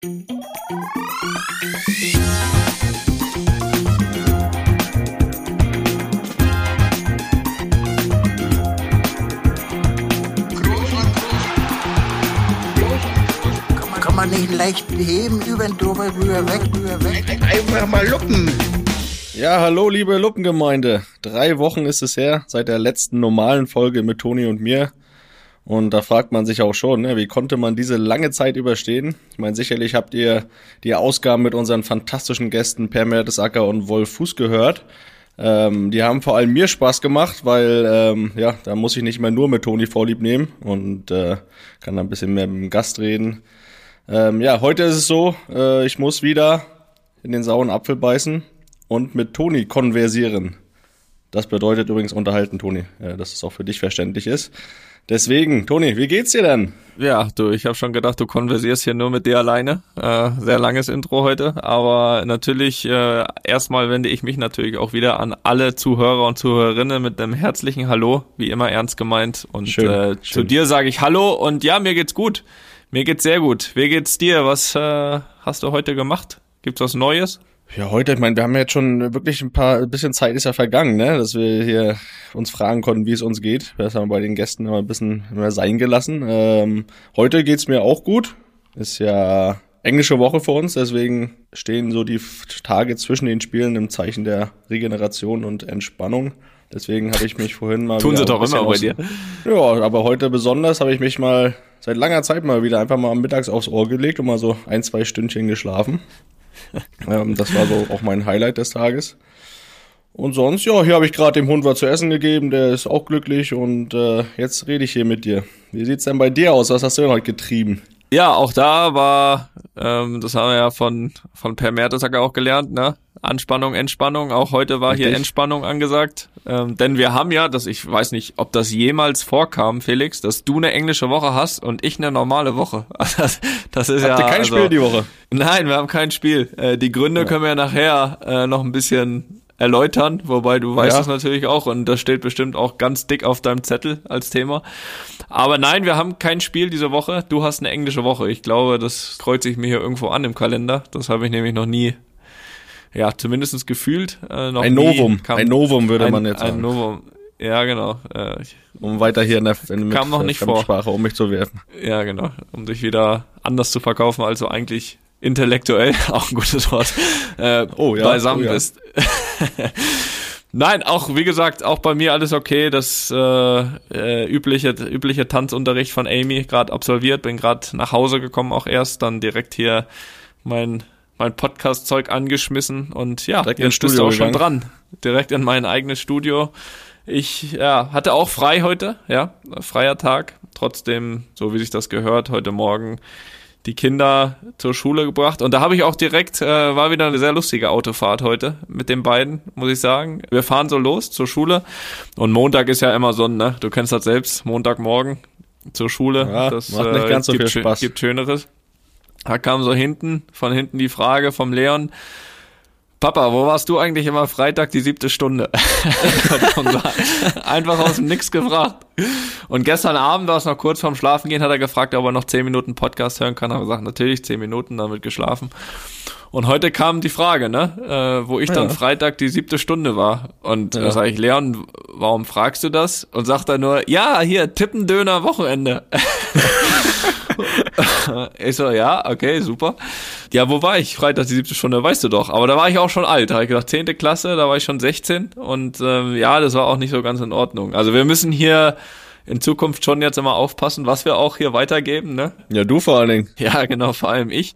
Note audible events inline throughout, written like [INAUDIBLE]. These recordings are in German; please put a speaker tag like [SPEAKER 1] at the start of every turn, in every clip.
[SPEAKER 1] Kann man nicht leicht heben, über den drüber, rüber, weg, rüber, weg.
[SPEAKER 2] Einfach mal luppen.
[SPEAKER 3] Ja, hallo liebe Luppengemeinde. Drei Wochen ist es her, seit der letzten normalen Folge mit Toni und mir. Und da fragt man sich auch schon, ne, wie konnte man diese lange Zeit überstehen? Ich meine, sicherlich habt ihr die Ausgaben mit unseren fantastischen Gästen Per Mertesacker und Wolf Fuß gehört. Ähm, die haben vor allem mir Spaß gemacht, weil ähm, ja, da muss ich nicht mehr nur mit Toni Vorlieb nehmen und äh, kann da ein bisschen mehr mit dem Gast reden. Ähm, ja, heute ist es so, äh, ich muss wieder in den sauren Apfel beißen und mit Toni konversieren. Das bedeutet übrigens unterhalten, Toni, äh, dass es auch für dich verständlich ist. Deswegen, Toni, wie geht's dir denn?
[SPEAKER 4] Ja, du, ich habe schon gedacht, du konversierst hier nur mit dir alleine. Äh, sehr langes Intro heute, aber natürlich äh, erstmal wende ich mich natürlich auch wieder an alle Zuhörer und Zuhörerinnen mit einem herzlichen Hallo, wie immer ernst gemeint. Und
[SPEAKER 3] Schön,
[SPEAKER 4] äh,
[SPEAKER 3] schön.
[SPEAKER 4] zu dir sage ich Hallo und ja, mir geht's gut. Mir geht's sehr gut. Wie geht's dir? Was äh, hast du heute gemacht? Gibt's was Neues?
[SPEAKER 3] Ja, heute, ich meine, wir haben ja jetzt schon wirklich ein paar, ein bisschen Zeit ist ja vergangen, ne, dass wir hier uns fragen konnten, wie es uns geht. Das haben wir bei den Gästen immer ein bisschen mehr sein gelassen. Ähm, heute geht's mir auch gut. Ist ja englische Woche für uns, deswegen stehen so die Tage zwischen den Spielen im Zeichen der Regeneration und Entspannung. Deswegen habe ich mich vorhin mal
[SPEAKER 4] Tun sie doch immer bei dir.
[SPEAKER 3] Ja, aber heute besonders habe ich mich mal seit langer Zeit mal wieder einfach mal mittags aufs Ohr gelegt und mal so ein, zwei Stündchen geschlafen. Ähm, das war so auch mein Highlight des Tages. Und sonst, ja, hier habe ich gerade dem Hund was zu essen gegeben, der ist auch glücklich und äh, jetzt rede ich hier mit dir. Wie sieht's denn bei dir aus? Was hast du denn heute getrieben?
[SPEAKER 4] Ja, auch da war, ähm, das haben wir ja von, von Per Mertesacker auch gelernt, ne? Anspannung, Entspannung. Auch heute war hier
[SPEAKER 3] Richtig.
[SPEAKER 4] Entspannung angesagt. Ähm, denn wir haben ja, das ich weiß nicht, ob das jemals vorkam, Felix, dass du eine englische Woche hast und ich eine normale Woche. [LAUGHS] Also Das, das ist
[SPEAKER 3] Habt
[SPEAKER 4] ja.
[SPEAKER 3] ihr kein
[SPEAKER 4] also,
[SPEAKER 3] Spiel die Woche?
[SPEAKER 4] Nein, wir haben kein Spiel. Äh, die Gründe können wir ja nachher äh, noch ein bisschen erläutern, wobei du weißt
[SPEAKER 3] Ja.
[SPEAKER 4] es natürlich auch und das steht bestimmt auch ganz dick auf deinem Zettel als Thema. Aber nein, wir haben kein Spiel diese Woche. Du hast eine englische Woche. Ich glaube, das kreuze ich mir hier irgendwo an im Kalender. Das habe ich nämlich noch nie, ja, zumindestens gefühlt. Äh, noch
[SPEAKER 3] Ein Novum.
[SPEAKER 4] kam-
[SPEAKER 3] Ein Novum würde
[SPEAKER 4] ein,
[SPEAKER 3] man jetzt
[SPEAKER 4] Ein
[SPEAKER 3] sagen.
[SPEAKER 4] Novum. Ja, genau. Äh, ich,
[SPEAKER 3] Um weiter hier in der, in,
[SPEAKER 4] Kam noch nicht vor.
[SPEAKER 3] Sprache um mich zu werfen.
[SPEAKER 4] Ja, genau. Um dich wieder anders zu verkaufen, als du eigentlich intellektuell, [LAUGHS] auch ein gutes Wort, äh,
[SPEAKER 3] Oh ja,
[SPEAKER 4] beisammen
[SPEAKER 3] oh ja.
[SPEAKER 4] bist. [LAUGHS] Nein, auch wie gesagt, auch bei mir alles okay. Das äh, äh, übliche übliche Tanzunterricht von Amy gerade absolviert, bin gerade nach Hause gekommen, auch erst dann direkt hier mein mein Podcast-Zeug angeschmissen und ja,
[SPEAKER 3] Direkt
[SPEAKER 4] jetzt bist du auch schon
[SPEAKER 3] gegangen.
[SPEAKER 4] dran. Direkt in mein eigenes Studio. Ich ja, hatte auch frei heute, ja, freier Tag. Trotzdem, so wie sich das gehört, heute Morgen die Kinder zur Schule gebracht. Und da habe ich auch direkt, äh, war wieder eine sehr lustige Autofahrt heute mit den beiden, muss ich sagen. Wir fahren so los zur Schule. Und Montag ist ja immer so, ne? Du kennst das selbst, Montagmorgen zur Schule.
[SPEAKER 3] Ja,
[SPEAKER 4] das
[SPEAKER 3] macht nicht ganz so
[SPEAKER 4] gibt,
[SPEAKER 3] viel Spaß.
[SPEAKER 4] gibt Schöneres. Da kam so hinten, von hinten die Frage vom Leon, Papa, wo warst du eigentlich immer Freitag die siebte Stunde? [LAUGHS] Einfach aus dem Nix gefragt. Und gestern Abend, war es noch kurz vorm Schlafen gehen, hat er gefragt, ob er noch zehn Minuten Podcast hören kann. Habe gesagt, natürlich zehn Minuten, damit geschlafen. Und heute kam die Frage, ne, äh, wo ich dann
[SPEAKER 3] Ja.
[SPEAKER 4] Freitag die siebte Stunde war. Und
[SPEAKER 3] Ja.
[SPEAKER 4] da sage ich, Leon, warum fragst du das? Und sagt er nur, ja, hier, Tippendöner Wochenende. [LAUGHS] [LAUGHS] ich so, ja, okay, super. Ja, wo war ich? Freitag die siebte Stunde, weißt du doch. Aber da war ich auch schon alt. Da habe ich gedacht, zehnte Klasse, da war ich schon 16. Und ähm, ja, das war auch nicht so ganz in Ordnung. Also wir müssen hier in Zukunft schon jetzt immer aufpassen, was wir auch hier weitergeben, ne?
[SPEAKER 3] Ja, du vor allen Dingen.
[SPEAKER 4] Ja, genau, vor allem ich.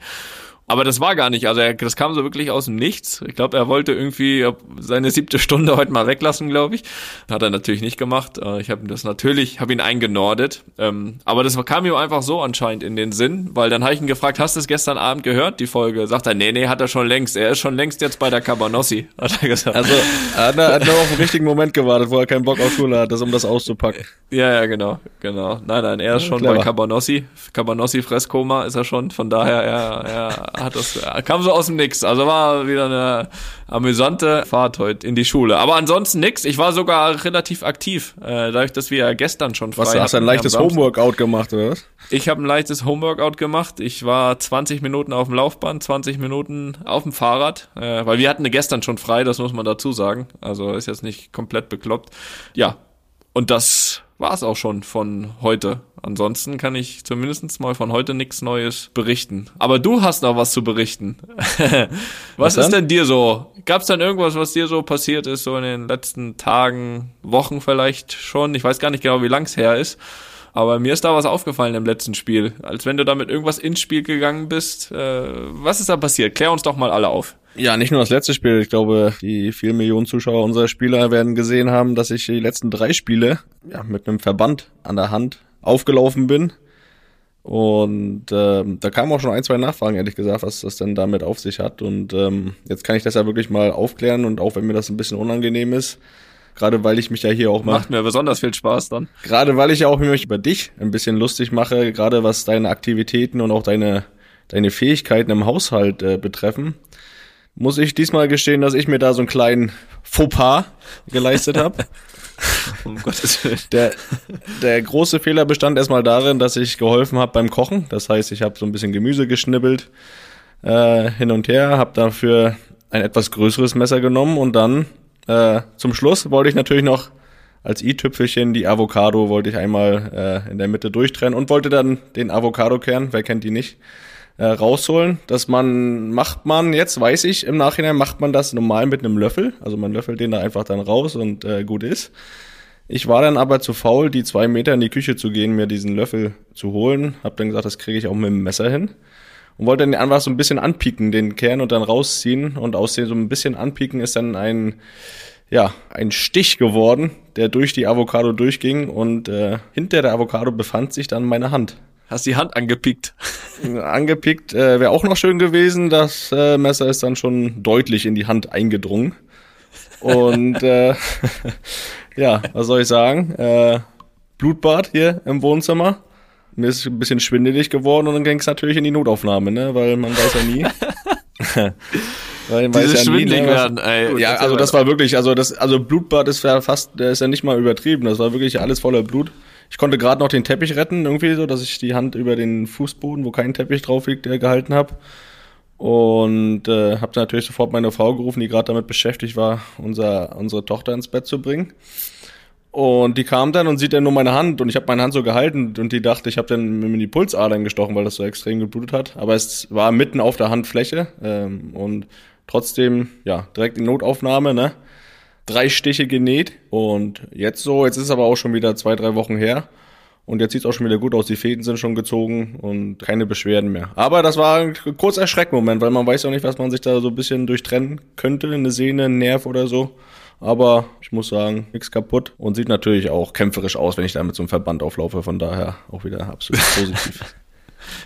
[SPEAKER 4] Aber das war gar nicht, also er, das kam so wirklich aus dem Nichts. Ich glaube, er wollte irgendwie seine siebte Stunde heute mal weglassen, glaube ich. Hat er natürlich nicht gemacht. Äh, Ich habe das natürlich, habe ihn eingenordet. Ähm, Aber das kam ihm einfach so anscheinend in den Sinn, weil dann habe ich ihn gefragt, hast du es gestern Abend gehört, die Folge? Sagt er, nee, nee, hat er schon längst. Er ist schon längst jetzt bei der Cabanossi, [LAUGHS] hat er gesagt.
[SPEAKER 3] Also, er hat, er hat nur auf den richtigen Moment gewartet, wo er keinen Bock auf Schule hat, das, um das auszupacken.
[SPEAKER 4] Ja, ja, genau, genau. Nein, nein, er ist
[SPEAKER 3] Ja,
[SPEAKER 4] schon
[SPEAKER 3] clever.
[SPEAKER 4] bei Cabanossi. Cabanossi Fresskoma ist er schon. Von daher, er, er hat das, kam so aus dem Nix. Also war wieder eine amüsante Fahrt heute in die Schule. Aber ansonsten nix. Ich war sogar relativ aktiv, äh, dadurch, dass wir gestern schon frei
[SPEAKER 3] Was, hast du ein leichtes Homeworkout gemacht, oder was?
[SPEAKER 4] Ich habe ein leichtes Homeworkout gemacht. Ich war 20 Minuten auf dem Laufband, 20 Minuten auf dem Fahrrad, äh, weil wir hatten gestern schon frei, das muss man dazu sagen. Also ist jetzt nicht komplett bekloppt. Ja, und das war es auch schon von heute. Ansonsten kann ich zumindest mal von heute nichts Neues berichten. Aber du hast noch was zu berichten. [LAUGHS] was, was ist denn dir so? Gab es dann irgendwas, was dir so passiert ist, so in den letzten Tagen, Wochen vielleicht schon? Ich weiß gar nicht genau, wie lang es her ist. Aber mir ist da was aufgefallen im letzten Spiel. Als wenn du damit irgendwas ins Spiel gegangen bist. Äh, was ist da passiert? Klär uns doch mal alle auf.
[SPEAKER 3] Ja, nicht nur das letzte Spiel. Ich glaube, die vier Millionen Zuschauer unserer Spieler werden gesehen haben, dass ich die letzten drei Spiele ja, mit einem Verband an der Hand aufgelaufen bin. Und ähm, da kamen auch schon ein, zwei Nachfragen, ehrlich gesagt, was das denn damit auf sich hat. Und ähm, jetzt kann ich das ja wirklich mal aufklären und auch wenn mir das ein bisschen unangenehm ist, gerade weil ich mich ja hier auch
[SPEAKER 4] mal... Macht mir besonders viel Spaß dann.
[SPEAKER 3] Gerade weil ich ja auch mich über dich ein bisschen lustig mache, gerade was deine Aktivitäten und auch deine, deine Fähigkeiten im Haushalt äh, betreffen muss ich diesmal gestehen, dass ich mir da so einen kleinen Fauxpas geleistet habe. [LAUGHS] um Gottes Willen. Der, der große Fehler bestand erstmal darin, dass ich geholfen habe beim Kochen. Das heißt, ich habe so ein bisschen Gemüse geschnibbelt äh, hin und her, habe dafür ein etwas größeres Messer genommen und dann äh, zum Schluss wollte ich natürlich noch als i-Tüpfelchen die Avocado wollte ich einmal äh, in der Mitte durchtrennen und wollte dann den Avocado-Kern, wer kennt die nicht, äh, rausholen. dass man, macht man, jetzt weiß ich, im Nachhinein macht man das normal mit einem Löffel. Also man löffelt den da einfach dann raus und äh, gut ist. Ich war dann aber zu faul, die zwei Meter in die Küche zu gehen, mir diesen Löffel zu holen. Hab dann gesagt, das kriege ich auch mit dem Messer hin. Und wollte dann einfach so ein bisschen anpieken, den Kern und dann rausziehen. Und aus dem so ein bisschen anpieken ist dann ein, ja, ein Stich geworden, der durch die Avocado durchging. Und äh, hinter der Avocado befand sich dann meine Hand.
[SPEAKER 4] Hast die Hand angepickt. [LAUGHS]
[SPEAKER 3] Angepickt äh, wäre auch noch schön gewesen. Das äh, Messer ist dann schon deutlich in die Hand eingedrungen. Und äh, [LAUGHS] ja, was soll ich sagen? Äh, Blutbad hier im Wohnzimmer. Mir ist ein bisschen schwindelig geworden und dann ging es natürlich in die Notaufnahme, ne? Weil man weiß ja nie. [LAUGHS]
[SPEAKER 4] Weil man Dieses weiß ja nie, ne, werden, ey.
[SPEAKER 3] Ja, also das war wirklich, also das, also Blutbad ist ja fast, der ist ja nicht mal übertrieben. Das war wirklich alles voller Blut. Ich konnte gerade noch den Teppich retten, irgendwie so, dass ich die Hand über den Fußboden, wo kein Teppich drauf liegt, äh, gehalten habe. Und äh, habe natürlich sofort meine Frau gerufen, die gerade damit beschäftigt war, unser, unsere Tochter ins Bett zu bringen. Und die kam dann und sieht dann nur meine Hand und ich habe meine Hand so gehalten und die dachte, ich habe dann mir die Pulsadern gestochen, weil das so extrem geblutet hat. Aber es war mitten auf der Handfläche ähm, und trotzdem, ja, direkt in Notaufnahme, ne? drei Stiche genäht und jetzt so, jetzt ist es aber auch schon wieder zwei, drei Wochen her. Und jetzt sieht es auch schon wieder gut aus. Die Fäden sind schon gezogen und keine Beschwerden mehr. Aber das war ein kurzer Schreckmoment, weil man weiß auch nicht, was man sich da so ein bisschen durchtrennen könnte. Eine Sehne, ein Nerv oder so. Aber ich muss sagen, nichts kaputt und sieht natürlich auch kämpferisch aus, wenn ich da mit so einem Verband auflaufe. Von daher auch wieder absolut [LAUGHS] positiv.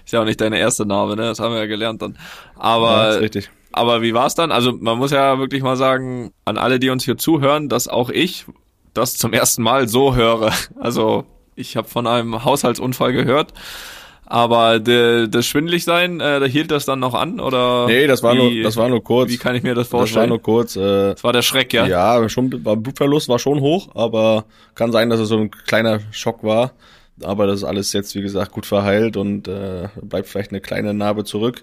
[SPEAKER 4] ist ja auch nicht deine erste Narbe, ne? Das haben wir ja gelernt dann. Aber ja, richtig. Aber wie war es dann? Also man muss ja wirklich mal sagen, an alle, die uns hier zuhören, dass auch ich das zum ersten Mal so höre. Also ich habe von einem Haushaltsunfall gehört. Aber de, das Schwindeligsein, äh, da hielt das dann noch an oder?
[SPEAKER 3] Nee, das war wie, nur, das war nur kurz.
[SPEAKER 4] Wie kann ich mir das vorstellen?
[SPEAKER 3] Das war nur kurz. Äh,
[SPEAKER 4] das war der Schreck, ja.
[SPEAKER 3] Ja, schon war Blutverlust war schon hoch, aber kann sein, dass es so ein kleiner Schock war. Aber das ist alles jetzt, wie gesagt, gut verheilt und äh, bleibt vielleicht eine kleine Narbe zurück.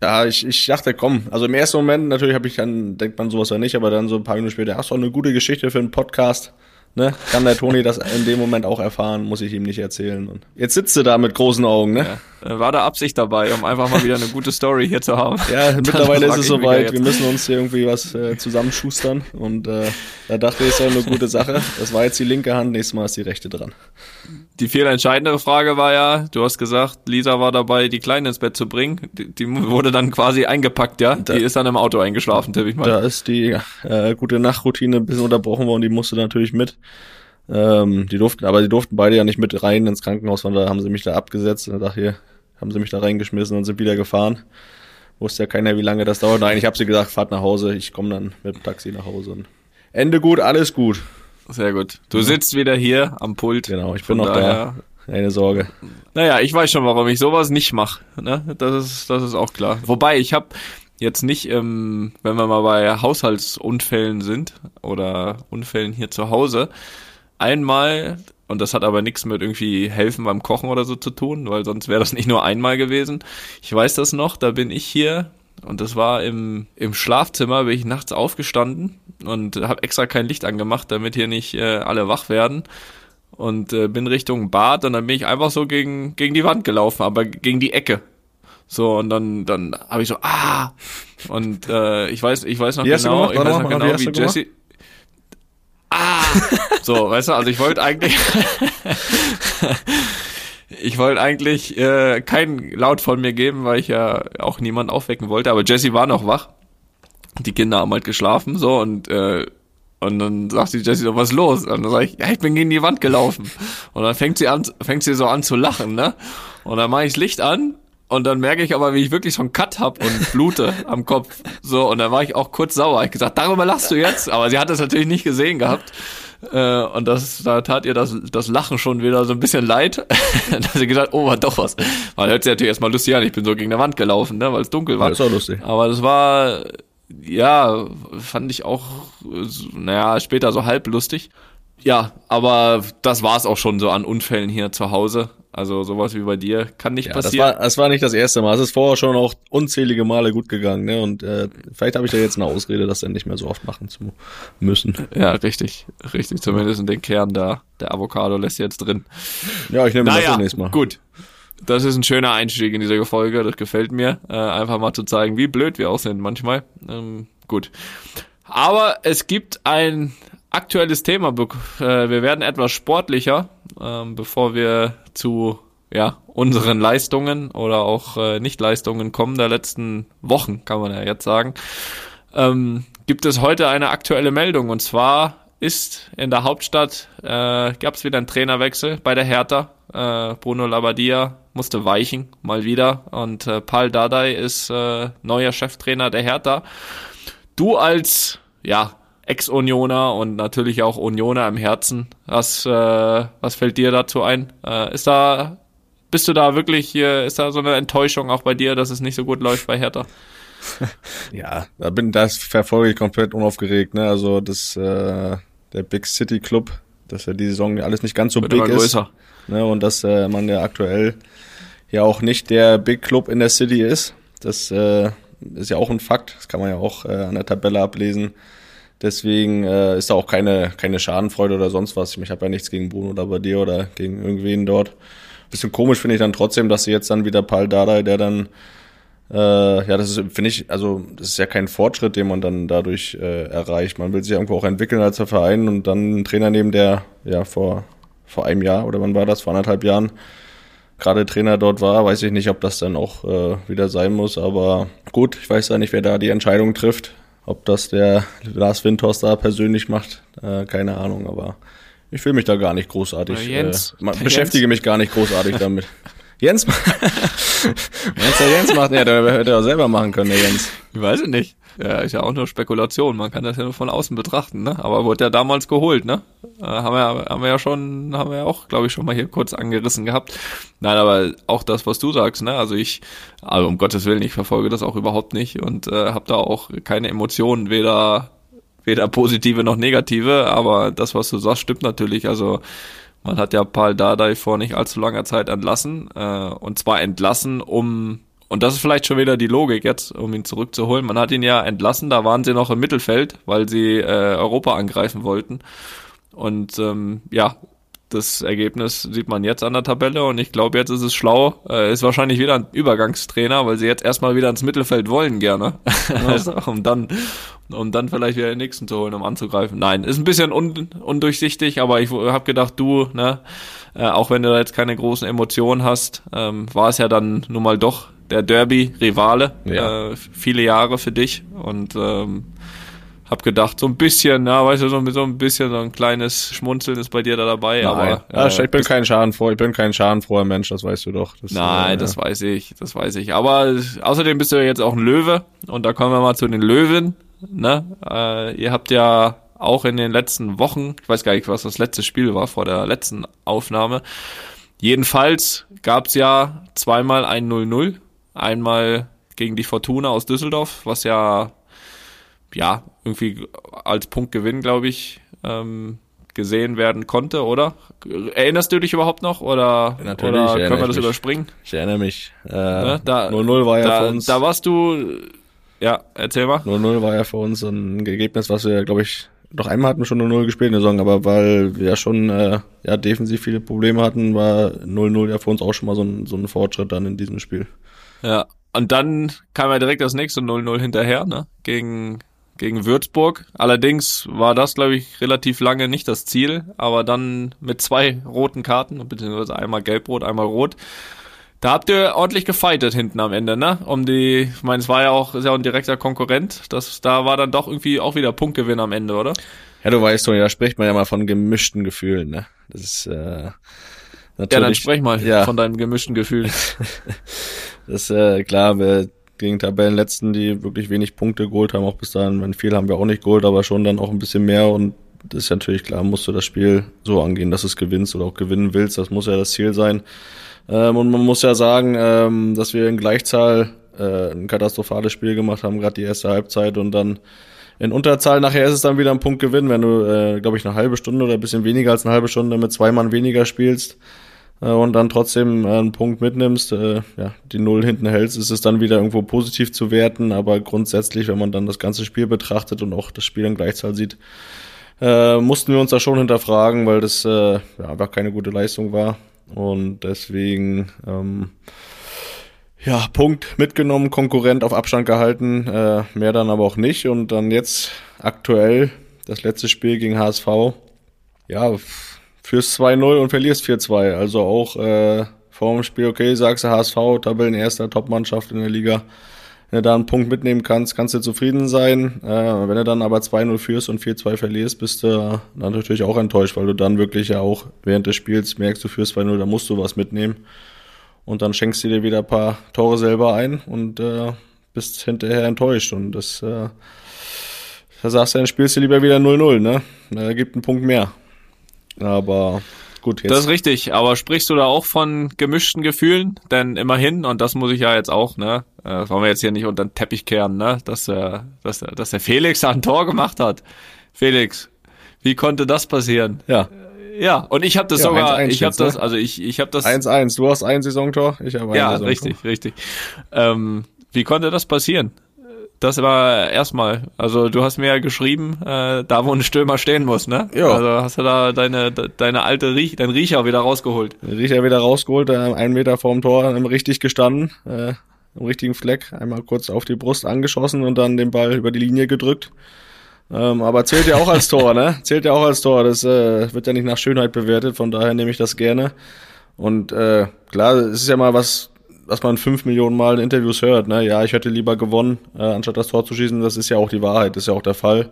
[SPEAKER 3] Ja, ich, ich dachte, komm, also im ersten Moment natürlich habe ich dann, denkt man sowas ja nicht, aber dann so ein paar Minuten später, ach so, eine gute Geschichte für einen Podcast. Ne? Kann der Toni das in dem Moment auch erfahren, muss ich ihm nicht erzählen. Und jetzt sitzt du da mit großen Augen, ne?
[SPEAKER 4] Ja. War da Absicht dabei, um einfach mal wieder eine gute Story hier zu haben.
[SPEAKER 3] Ja, [LAUGHS] mittlerweile ist es soweit. Wir müssen uns hier irgendwie was äh, zusammenschustern. Und äh, da dachte ich, ist ja eine gute Sache. Das war jetzt die linke Hand, nächstes Mal ist die rechte dran.
[SPEAKER 4] Die viel entscheidendere Frage war ja, du hast gesagt, Lisa war dabei, die Kleine ins Bett zu bringen. Die, die wurde dann quasi eingepackt, ja? Da, die ist dann im Auto eingeschlafen, tippe ich mal.
[SPEAKER 3] Da ist die äh, gute Nachtroutine ein bisschen unterbrochen worden, die musste natürlich mit. Ähm, die durften, aber die durften beide ja nicht mit rein ins Krankenhaus, von da haben sie mich da abgesetzt und dachte, hier, haben sie mich da reingeschmissen und sind wieder gefahren. Wusste ja keiner, wie lange das dauert. Nein, ich habe sie gesagt, fahrt nach Hause, ich komme dann mit dem Taxi nach Hause. Und Ende gut, alles gut.
[SPEAKER 4] Sehr gut. Du sitzt wieder hier am Pult.
[SPEAKER 3] Genau, ich bin noch da. keine Sorge.
[SPEAKER 4] Naja, ich weiß schon, warum ich sowas nicht mache. Ne? Das, ist, das ist auch klar. Wobei, ich habe jetzt nicht, ähm, wenn wir mal bei Haushaltsunfällen sind oder Unfällen hier zu Hause, einmal, und das hat aber nichts mit irgendwie helfen beim Kochen oder so zu tun, weil sonst wäre das nicht nur einmal gewesen. Ich weiß das noch, da bin ich hier und das war im, im Schlafzimmer, bin ich nachts aufgestanden und habe extra kein Licht angemacht, damit hier nicht äh, alle wach werden und äh, bin Richtung Bad und dann bin ich einfach so gegen, gegen die Wand gelaufen, aber gegen die Ecke. So, und dann, dann habe ich so, ah! Und äh, ich weiß, ich weiß noch
[SPEAKER 3] Wie
[SPEAKER 4] genau,
[SPEAKER 3] gemacht?
[SPEAKER 4] ich weiß noch genau,
[SPEAKER 3] wie
[SPEAKER 4] Jesse. Ah! So, weißt du, also ich wollte eigentlich. ich wollte eigentlich äh, keinen Laut von mir geben, weil ich ja auch niemanden aufwecken wollte, aber Jesse war noch wach. Die Kinder haben halt geschlafen, so und äh, und dann sagt sie Jessie so, was ist los? Und dann sage ich, ja, ich bin gegen die Wand gelaufen. Und dann fängt sie an, fängt sie so an zu lachen, ne? Und dann mache ich das Licht an und dann merke ich aber, wie ich wirklich so einen Cut hab und blute [LAUGHS] am Kopf. So, und dann war ich auch kurz sauer. Ich gesagt, darüber lachst du jetzt? Aber sie hat das natürlich nicht gesehen gehabt. Äh, und das, da tat ihr das, das Lachen schon wieder so ein bisschen leid. [LAUGHS] dann hat sie gesagt, oh, war doch was. Weil hört sich natürlich erstmal lustig an. Ich bin so gegen der Wand gelaufen, ne, weil es dunkel war.
[SPEAKER 3] Ja, ist auch lustig.
[SPEAKER 4] Aber das war, ja, fand ich auch, naja, später so halb lustig. Ja, aber das war's auch schon so an Unfällen hier zu Hause. Also sowas wie bei dir kann nicht
[SPEAKER 3] Ja, das
[SPEAKER 4] passieren.
[SPEAKER 3] war, das war nicht das erste Mal. Es ist vorher schon auch unzählige Male gut gegangen, ne? Und äh, vielleicht habe ich da jetzt eine Ausrede, das dann nicht mehr so oft machen zu müssen.
[SPEAKER 4] ja, richtig, richtig. Zumindest in den Kern da. Der Avocado lässt jetzt drin.
[SPEAKER 3] Ja, ich nehme das
[SPEAKER 4] Naja,
[SPEAKER 3] nächste Mal.
[SPEAKER 4] gut. Das ist ein schöner Einstieg in diese Folge. Das gefällt mir. Äh, einfach mal zu zeigen, wie blöd wir auch sind manchmal. Ähm, gut. Aber es gibt ein aktuelles Thema. Äh, wir werden etwas sportlicher, ähm, bevor wir zu ja, unseren Leistungen oder auch äh, Nichtleistungen kommen der letzten Wochen, kann man ja jetzt sagen. Ähm, gibt es heute eine aktuelle Meldung und zwar ist in der Hauptstadt äh, gab es wieder einen Trainerwechsel bei der Hertha. Äh, Bruno Labbadia musste weichen mal wieder und äh, Paul Dardai ist äh, neuer Cheftrainer der Hertha. Du als ja Ex-Unioner und natürlich auch Unioner im Herzen, was äh, was fällt dir dazu ein? Äh, ist da bist du da wirklich äh, ist da so eine Enttäuschung auch bei dir, dass es nicht so gut läuft bei Hertha? [LAUGHS]
[SPEAKER 3] Ja, da bin das verfolge ich komplett unaufgeregt, ne? Also das äh, der Big City Club, dass ja die Saison alles nicht ganz so
[SPEAKER 4] Wird
[SPEAKER 3] big
[SPEAKER 4] immer
[SPEAKER 3] ist.
[SPEAKER 4] größer.
[SPEAKER 3] Ne? Und dass äh, man ja aktuell ja auch nicht der Big Club in der City ist. Das äh, ist ja auch ein Fakt. Das kann man ja auch äh, an der Tabelle ablesen. Deswegen äh, ist da auch keine, keine Schadenfreude oder sonst was. Ich habe ja nichts gegen Bruno oder bei dir oder gegen irgendwen dort. Bisschen komisch finde ich dann trotzdem, dass sie jetzt dann wieder Paul Dardai, der dann äh, ja, das ist, finde ich, also das ist ja kein Fortschritt, den man dann dadurch äh, erreicht. Man will sich irgendwo auch entwickeln als Verein und dann einen Trainer nehmen, der ja vor, vor einem Jahr oder wann war das, vor anderthalb Jahren gerade Trainer dort war, weiß ich nicht, ob das dann auch äh, wieder sein muss, aber gut, ich weiß ja nicht, wer da die Entscheidung trifft. Ob das der Lars Windhorst da persönlich macht, äh, keine Ahnung, aber ich will mich da gar nicht großartig,
[SPEAKER 4] Jens.
[SPEAKER 3] äh, beschäftige mich gar nicht großartig [LAUGHS] damit. Jens, du, der Jens macht, ja, der hätte er auch selber machen können, der Jens.
[SPEAKER 4] Ich weiß es nicht. Ja, ist ja auch nur Spekulation. Man kann das ja nur von außen betrachten, ne? Aber wurde ja damals geholt, ne? Äh, haben wir, haben wir ja schon, haben wir ja auch, glaube ich, schon mal hier kurz angerissen gehabt. Nein, aber auch das, was du sagst, ne? Also ich, also um Gottes Willen, ich verfolge das auch überhaupt nicht und äh, habe da auch keine Emotionen, weder weder positive noch negative. Aber das, was du sagst, stimmt natürlich. Also man hat ja Paul Dardai vor nicht allzu langer Zeit entlassen. Äh, und zwar entlassen, um, und das ist vielleicht schon wieder die Logik jetzt, um ihn zurückzuholen. Man hat ihn ja entlassen, da waren sie noch im Mittelfeld, weil sie äh, Europa angreifen wollten. Und ähm, ja, das Ergebnis sieht man jetzt an der Tabelle und ich glaube, jetzt ist es schlau. Äh, ist wahrscheinlich wieder ein Übergangstrainer, weil sie jetzt erstmal wieder ins Mittelfeld wollen gerne. also, [LAUGHS] um dann, um dann vielleicht wieder den nächsten zu holen, um anzugreifen. Nein, ist ein bisschen un undurchsichtig, aber ich habe gedacht, du, ne, äh, auch wenn du da jetzt keine großen Emotionen hast, ähm, war es ja dann nun mal doch der Derby-Rivale.
[SPEAKER 3] Ja.
[SPEAKER 4] Äh, viele Jahre für dich und ähm, hab gedacht, so ein bisschen, ja, weißt du, so, so ein bisschen, so ein kleines Schmunzeln ist bei dir da dabei,
[SPEAKER 3] Nein.
[SPEAKER 4] aber.
[SPEAKER 3] ja,
[SPEAKER 4] äh,
[SPEAKER 3] ich bin kein Schadenfroh, ich bin kein schadenfroher Mensch, das weißt du doch. Das,
[SPEAKER 4] Nein,
[SPEAKER 3] äh,
[SPEAKER 4] das weiß ich, das weiß ich. Aber außerdem bist du ja jetzt auch ein Löwe und da kommen wir mal zu den Löwen. Ne? Äh, ihr habt ja auch in den letzten Wochen, ich weiß gar nicht, was das letzte Spiel war vor der letzten Aufnahme, jedenfalls gab es ja zweimal ein 0-0. Einmal gegen die Fortuna aus Düsseldorf, was ja, ja, irgendwie als Punktgewinn, glaube ich, ähm, gesehen werden konnte, oder? Erinnerst du dich überhaupt noch oder,
[SPEAKER 3] Natürlich
[SPEAKER 4] oder können wir das
[SPEAKER 3] mich.
[SPEAKER 4] überspringen?
[SPEAKER 3] Ich erinnere mich. Äh,
[SPEAKER 4] Ne? Da-
[SPEAKER 3] 0-0 war ja
[SPEAKER 4] Da,
[SPEAKER 3] für uns.
[SPEAKER 4] da warst du, ja, erzähl mal.
[SPEAKER 3] 0-0 war ja für uns ein Ergebnis, was wir, glaube ich, noch einmal hatten wir schon 0-0 gespielt in der Saison, aber weil wir ja schon äh, ja, defensiv viele Probleme hatten, war 0-0 ja für uns auch schon mal so ein, so ein Fortschritt dann in diesem Spiel.
[SPEAKER 4] Ja. Und dann kam ja direkt das nächste 0-0 hinterher, ne? Gegen, gegen Würzburg. Allerdings war das, glaube ich, relativ lange nicht das Ziel, aber dann mit zwei roten Karten, beziehungsweise einmal gelb-rot, einmal rot. Da habt ihr ordentlich gefightet hinten am Ende, ne? Um die, ich meine, es war ja auch, ist ja ein direkter Konkurrent. Das, da war dann doch irgendwie auch wieder Punktgewinn am Ende, oder?
[SPEAKER 3] Ja, du weißt, Toni, da spricht man ja mal von gemischten Gefühlen, ne? Das ist äh, natürlich.
[SPEAKER 4] Ja, dann sprech mal
[SPEAKER 3] ja.
[SPEAKER 4] von deinem gemischten Gefühl. [LAUGHS]
[SPEAKER 3] Das ist äh, klar, wir gegen Tabellenletzten, die wirklich wenig Punkte geholt haben, auch bis dahin, wenn viel haben wir auch nicht geholt, aber schon dann auch ein bisschen mehr und das ist natürlich klar, musst du das Spiel so angehen, dass du es gewinnst oder auch gewinnen willst, das muss ja das Ziel sein. Ähm, und man muss ja sagen, ähm, dass wir in Gleichzahl äh, ein katastrophales Spiel gemacht haben, gerade die erste Halbzeit und dann in Unterzahl nachher ist es dann wieder ein Punkt Gewinn, wenn du, äh, glaube ich, eine halbe Stunde oder ein bisschen weniger als eine halbe Stunde mit zwei Mann weniger spielst und dann trotzdem äh, einen Punkt mitnimmst, äh, ja, die Null hinten hältst, ist es dann wieder irgendwo positiv zu werten, aber grundsätzlich, wenn man dann das ganze Spiel betrachtet und auch das Spiel in Gleichzahl sieht, äh, mussten wir uns da schon hinterfragen, weil das äh, ja, einfach keine gute Leistung war und deswegen ähm, ja, Punkt mitgenommen, Konkurrent auf Abstand gehalten, äh, mehr dann aber auch nicht. Und dann jetzt aktuell das letzte Spiel gegen HSV. Ja, fürs 2-0 und verlierst 4-2. Also auch äh, vor dem Spiel, okay, sagst du HSV, Tabellenerster, Topmannschaft in der Liga. Wenn du da einen Punkt mitnehmen kannst, kannst du zufrieden sein. Äh, wenn du dann aber 2-0 führst und 4-2 verlierst, bist du dann natürlich auch enttäuscht, weil du dann wirklich ja auch während des Spiels merkst, du führst 2-0, da musst du was mitnehmen. Und dann schenkst du dir wieder ein paar Tore selber ein und äh, bist hinterher enttäuscht. Und das, äh, da sagst du, dann spielst du lieber wieder 0-0, ne? Da gibt einen Punkt mehr. Aber gut, jetzt.
[SPEAKER 4] Das ist richtig, aber sprichst du da auch von gemischten Gefühlen? Denn immerhin, und das muss ich ja jetzt auch, ne, äh, das wollen wir jetzt hier nicht unter den Teppich kehren, ne, dass, äh, dass, der- dass der Felix da ein Tor gemacht hat. Felix, wie konnte das passieren?
[SPEAKER 3] ja,
[SPEAKER 4] Ja, und ich habe das
[SPEAKER 3] Ja,
[SPEAKER 4] sogar,
[SPEAKER 3] 1-1
[SPEAKER 4] ich habe
[SPEAKER 3] ne?
[SPEAKER 4] das, also ich, ich habe das,
[SPEAKER 3] 1-1. Du hast ein Saisontor, ich habe ein
[SPEAKER 4] ja,
[SPEAKER 3] Saisontor.
[SPEAKER 4] richtig, richtig. Ähm, wie konnte das passieren? Das war erstmal, also du hast mir ja geschrieben, äh, da wo ein Stürmer stehen muss, ne?
[SPEAKER 3] Ja.
[SPEAKER 4] Also hast du da deine, deine alte Riech, dein Riecher wieder rausgeholt.
[SPEAKER 3] Den Riecher wieder rausgeholt, äh, einen Meter vorm Tor, richtig gestanden, äh, am richtigen Fleck, einmal kurz auf die Brust angeschossen und dann den Ball über die Linie gedrückt. Ähm, aber zählt ja auch als Tor, ne? [LAUGHS] Zählt ja auch als Tor. Das äh, wird ja nicht nach Schönheit bewertet, von daher nehme ich das gerne. Und äh, klar, es ist ja mal was, was man fünf Millionen Mal in Interviews hört. Ne? Ja, ich hätte lieber gewonnen, äh, anstatt das Tor zu schießen. Das ist ja auch die Wahrheit, das ist ja auch der Fall.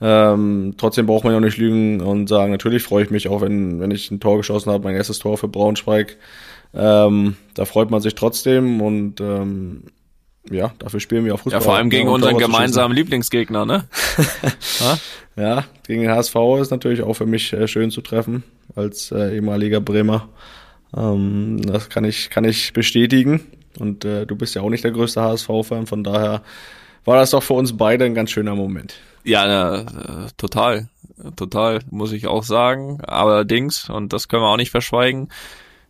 [SPEAKER 3] Ähm, trotzdem braucht man ja auch nicht lügen und sagen, natürlich freue ich mich auch, wenn, wenn ich ein Tor geschossen habe, mein erstes Tor für Braunschweig. Ähm, da freut man sich trotzdem und ähm, ja, dafür spielen wir auch Fußball.
[SPEAKER 4] Ja, vor allem gegen
[SPEAKER 3] um
[SPEAKER 4] unseren gemeinsamen Lieblingsgegner, ne? [LAUGHS]
[SPEAKER 3] Ja, gegen den HSV ist natürlich auch für mich äh, schön zu treffen, als äh, ehemaliger Bremer. Ähm, das kann ich, kann ich bestätigen. Und äh, du bist ja auch nicht der größte HSV-Fan, von daher war das doch für uns beide ein ganz schöner Moment.
[SPEAKER 4] Ja, äh, total. Total, muss ich auch sagen. Allerdings, und das können wir auch nicht verschweigen,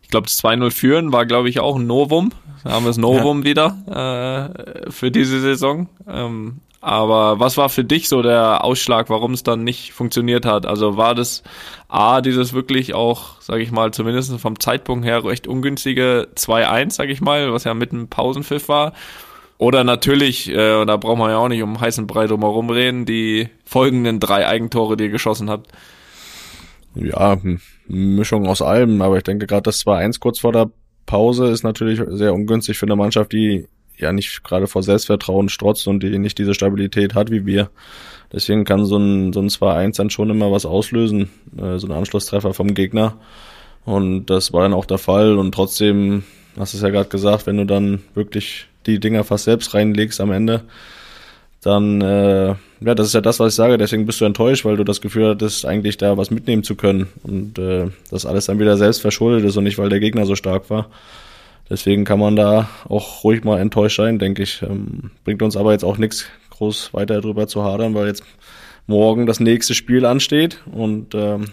[SPEAKER 4] ich glaube, das 2-0 führen war, glaube ich, auch ein Novum. Da haben wir das Novum wieder äh, für diese Saison. Ähm, aber was war für dich so der Ausschlag, warum es dann nicht funktioniert hat? Also war das A, dieses wirklich auch, sage ich mal, zumindest vom Zeitpunkt her recht ungünstige 2-1, sage ich mal, was ja mit einem Pausenpfiff war. Oder natürlich, äh, da braucht man ja auch nicht um heißen Brei drumherum reden, die folgenden drei Eigentore, die ihr geschossen habt.
[SPEAKER 3] Ja, Mischung aus allem, aber ich denke gerade das 2-1 kurz vor der Pause ist natürlich sehr ungünstig für eine Mannschaft, die ja nicht gerade vor Selbstvertrauen strotzt und die nicht diese Stabilität hat wie wir. Deswegen kann so ein, so ein 2-1 dann schon immer was auslösen, äh, so ein Anschlusstreffer vom Gegner. Und das war dann auch der Fall. Und trotzdem, hast du es ja gerade gesagt, wenn du dann wirklich die Dinger fast selbst reinlegst am Ende, dann, äh, ja, das ist ja das, was ich sage, deswegen bist du enttäuscht, weil du das Gefühl hattest, eigentlich da was mitnehmen zu können und äh, das alles dann wieder selbst verschuldet ist und nicht, weil der Gegner so stark war. Deswegen kann man da auch ruhig mal enttäuscht sein, denke ich. Ähm, bringt uns aber jetzt auch nichts groß weiter drüber zu hadern, weil jetzt morgen das nächste Spiel ansteht und ähm,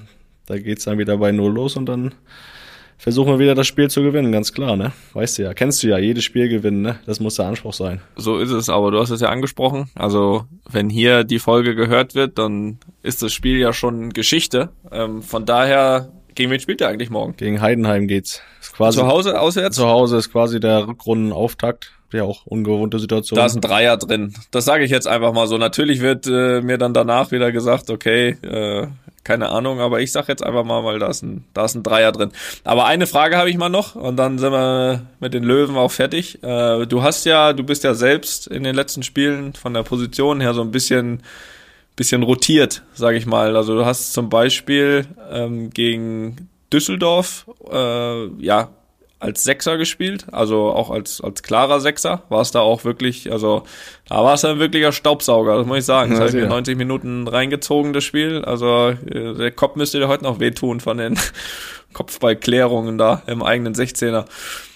[SPEAKER 3] da geht's dann wieder bei Null los und dann versuchen wir wieder das Spiel zu gewinnen, ganz klar, ne? Weißt du ja, kennst du ja, jedes Spiel gewinnen, ne? Das muss der Anspruch sein.
[SPEAKER 4] So ist es, aber du hast es ja angesprochen. Also, wenn hier die Folge gehört wird, dann ist das Spiel ja schon Geschichte. Ähm, von daher, gegen wen spielt ihr eigentlich morgen?
[SPEAKER 3] Gegen Heidenheim geht's. Ist quasi,
[SPEAKER 4] Zu Hause, auswärts?
[SPEAKER 3] Zu Hause ist quasi der Rückrundenauftakt. Ja, auch ungewohnte Situation.
[SPEAKER 4] Da ist ein Dreier drin. Das sage ich jetzt einfach mal so. Natürlich wird äh, mir dann danach wieder gesagt, okay, äh, keine Ahnung, aber ich sag jetzt einfach mal, weil da ist ein, da ist ein Dreier drin. Aber eine Frage habe ich mal noch und dann sind wir mit den Löwen auch fertig. Äh, du hast ja, du bist ja selbst in den letzten Spielen von der Position her so ein bisschen, bisschen rotiert, sage ich mal. Also du hast zum Beispiel ähm, gegen Düsseldorf, äh, ja, als Sechser gespielt, also auch als, als klarer Sechser, war es da auch wirklich, also da war es ein wirklicher Staubsauger, das muss ich sagen. Das
[SPEAKER 3] Ja,
[SPEAKER 4] habe ich mir
[SPEAKER 3] ja.
[SPEAKER 4] 90 Minuten reingezogen, das Spiel. Also äh, der Kopf müsste dir heute noch wehtun von den [LAUGHS] Kopfballklärungen da im eigenen 16er.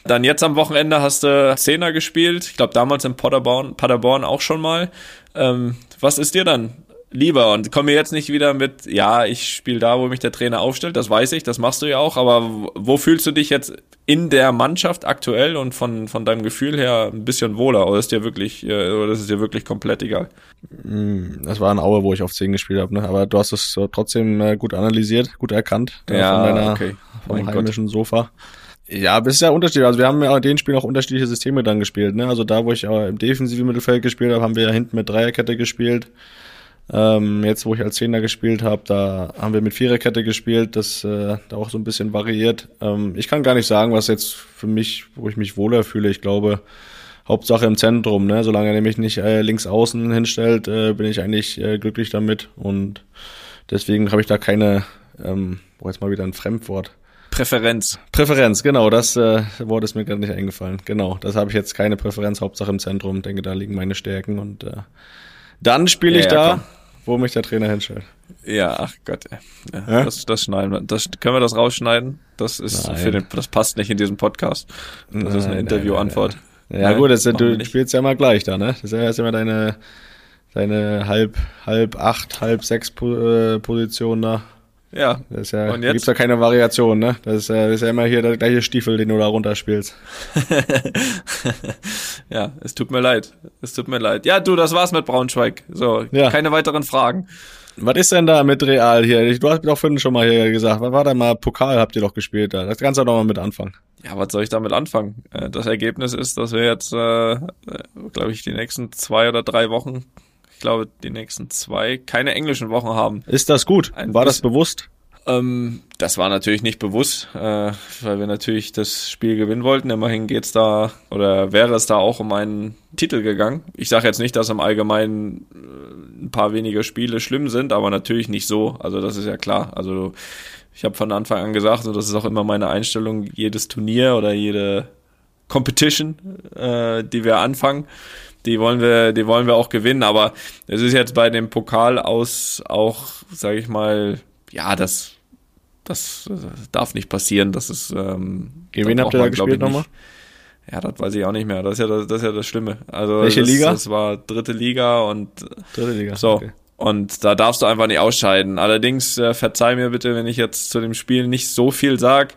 [SPEAKER 4] Dann jetzt am Wochenende hast du Zehner gespielt, ich glaube damals in Paderborn, Paderborn auch schon mal. Ähm, was ist dir dann lieber und komm mir jetzt nicht wieder mit, ja, ich spiele da, wo mich der Trainer aufstellt, das weiß ich, das machst du ja auch, aber wo- fühlst du dich jetzt in der Mannschaft aktuell und von, von deinem Gefühl her ein bisschen wohler oder ist dir wirklich, äh, oder ist es dir wirklich komplett egal?
[SPEAKER 3] Das war ein Aue, wo ich auf 10 gespielt habe, ne? Aber du hast es so trotzdem äh, gut analysiert, gut erkannt äh,
[SPEAKER 4] Ja,
[SPEAKER 3] von deiner,
[SPEAKER 4] okay.
[SPEAKER 3] vom
[SPEAKER 4] Mein Gott.
[SPEAKER 3] heimischen Sofa. Ja, es ist ja unterschiedlich. Also wir haben ja in den Spielen auch unterschiedliche Systeme dann gespielt. Ne? Also da, wo ich äh, im defensiven Mittelfeld gespielt habe, haben wir ja hinten mit Dreierkette gespielt. Ähm, jetzt, wo ich als Zehner gespielt habe, da haben wir mit Viererkette gespielt, das äh, da auch so ein bisschen variiert. Ähm, ich kann gar nicht sagen, was jetzt für mich, wo ich mich wohler fühle. Ich glaube, Hauptsache im Zentrum, ne? Solange er nämlich nicht äh, links außen hinstellt, äh, bin ich eigentlich äh, glücklich damit. Und deswegen habe ich da keine, ähm, boah, jetzt mal wieder ein Fremdwort.
[SPEAKER 4] Präferenz.
[SPEAKER 3] Präferenz, genau, das äh, Wort ist mir gerade nicht eingefallen. Genau, das habe ich jetzt keine Präferenz, Hauptsache im Zentrum. Denke, da liegen meine Stärken und äh, dann spiele ich
[SPEAKER 4] Ja,
[SPEAKER 3] da,
[SPEAKER 4] komm.
[SPEAKER 3] wo mich der Trainer hinstellt.
[SPEAKER 4] Ja, ach Gott. ey. Ja, das, das schneiden wir. Das, können wir das rausschneiden? Das ist
[SPEAKER 3] Nein.
[SPEAKER 4] für den, das passt nicht in diesem Podcast. Das ist eine
[SPEAKER 3] Nein,
[SPEAKER 4] Interviewantwort.
[SPEAKER 3] nein, Ja
[SPEAKER 4] Nein,
[SPEAKER 3] gut, das, du
[SPEAKER 4] nicht.
[SPEAKER 3] spielst ja immer gleich da, ne? Das ist ja immer deine, deine halb, halb acht, halb sechs äh, Position da.
[SPEAKER 4] Ja.
[SPEAKER 3] Das ist ja,
[SPEAKER 4] Und
[SPEAKER 3] da
[SPEAKER 4] jetzt?
[SPEAKER 3] gibt's ja keine Variation, ne? Das ist ja, das ist ja immer hier der gleiche Stiefel, den du da runterspielst. [LAUGHS]
[SPEAKER 4] ja, es tut mir leid. Es tut mir leid. Ja, du, das war's mit Braunschweig. So,
[SPEAKER 3] Ja.
[SPEAKER 4] keine weiteren Fragen.
[SPEAKER 3] Was ist denn da mit Real hier? Du hast mir doch vorhin schon mal hier gesagt, was war da mal? Pokal habt ihr doch gespielt da. Das kannst du doch mal mit anfangen.
[SPEAKER 4] Ja, was soll ich damit anfangen? Äh, Das Ergebnis ist, dass wir jetzt, äh, glaube ich, die nächsten zwei oder drei Wochen, ich glaube, die nächsten zwei, keine englischen Wochen haben.
[SPEAKER 3] Ist das gut?
[SPEAKER 4] Ein
[SPEAKER 3] War das bewusst?
[SPEAKER 4] Ähm, das war natürlich nicht bewusst, äh, weil wir natürlich das Spiel gewinnen wollten. Immerhin geht's da oder wäre es da auch um einen Titel gegangen. Ich sage jetzt nicht, dass im Allgemeinen äh, ein paar weniger Spiele schlimm sind, aber natürlich nicht so. Also das ist ja klar. Also ich habe von Anfang an gesagt, und das ist auch immer meine Einstellung, jedes Turnier oder jede Competition, äh, die wir anfangen, die wollen wir, die wollen wir auch gewinnen. Aber es ist jetzt bei dem Pokal aus auch, sage ich mal, ja, das, das darf nicht passieren. Das ist ähm,
[SPEAKER 3] Gegen wen habt ihr da gespielt nochmal?
[SPEAKER 4] Ja, das weiß ich auch nicht mehr. Das ist ja das, das ist ja das Schlimme. Also
[SPEAKER 3] Welche
[SPEAKER 4] das,
[SPEAKER 3] Liga?
[SPEAKER 4] Das war dritte Liga und
[SPEAKER 3] Dritte Liga.
[SPEAKER 4] so.
[SPEAKER 3] Okay.
[SPEAKER 4] Und da darfst du einfach nicht ausscheiden. Allerdings äh, verzeih mir bitte, wenn ich jetzt zu dem Spiel nicht so viel sag,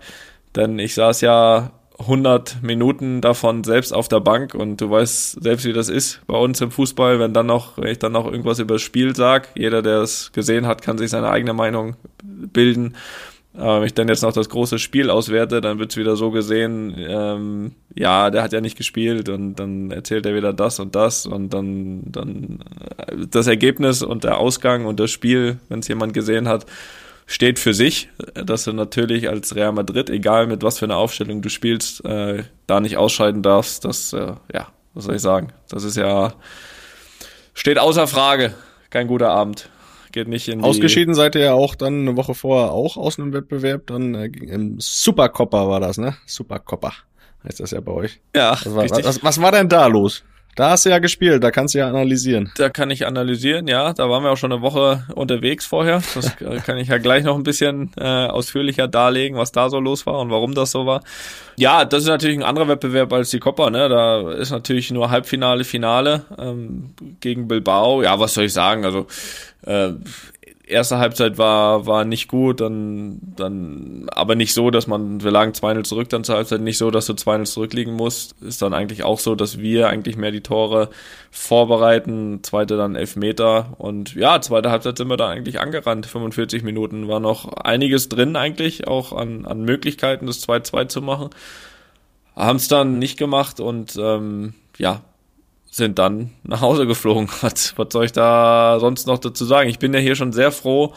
[SPEAKER 4] denn ich saß ja 100 Minuten davon selbst auf der Bank und du weißt selbst, wie das ist bei uns im Fußball, wenn dann noch, wenn ich dann noch irgendwas über das Spiel sag. Jeder, der es gesehen hat, kann sich seine eigene Meinung bilden. Wenn ich dann jetzt noch das große Spiel auswerte, dann wird's wieder so gesehen, ähm, ja, der hat ja nicht gespielt und dann erzählt er wieder das und das und dann, dann äh, das Ergebnis und der Ausgang und das Spiel, wenn es jemand gesehen hat, steht für sich, dass du natürlich als Real Madrid, egal mit was für einer Aufstellung du spielst, äh, da nicht ausscheiden darfst. Das, äh, ja, was soll ich sagen? Das ist ja, steht außer Frage. Kein guter Abend. Geht nicht in die,
[SPEAKER 3] Ausgeschieden seid ihr ja auch dann eine Woche vorher auch aus einem Wettbewerb, dann äh, im Supercopper war das, ne? Supercopper heißt das ja bei euch.
[SPEAKER 4] Ja,
[SPEAKER 3] Was war,
[SPEAKER 4] richtig.
[SPEAKER 3] was, was war denn da los? Da hast du ja gespielt, da kannst du ja analysieren.
[SPEAKER 4] Da kann ich analysieren, ja. Da waren wir auch schon eine Woche unterwegs vorher. Das [LAUGHS] kann ich ja gleich noch ein bisschen äh, ausführlicher darlegen, was da so los war und warum das so war. Ja, das ist natürlich ein anderer Wettbewerb als die Copa, ne? Da ist natürlich nur Halbfinale, Finale ähm, gegen Bilbao. Ja, was soll ich sagen? Also äh, erste Halbzeit war, war nicht gut, dann, dann, aber nicht so, dass man, wir lagen 2-0 zurück dann zur Halbzeit, nicht so, dass du 2-0 zurückliegen musst. Ist dann eigentlich auch so, dass wir eigentlich mehr die Tore vorbereiten, zweite dann Elfmeter und ja, zweite Halbzeit sind wir da eigentlich angerannt. 45 Minuten war noch einiges drin eigentlich, auch an, an Möglichkeiten, das 2-2 zu machen. Haben es dann nicht gemacht und ähm, ja, sind dann nach Hause geflogen. [LAUGHS] Was, was soll ich da sonst noch dazu sagen? Ich bin ja hier schon sehr froh,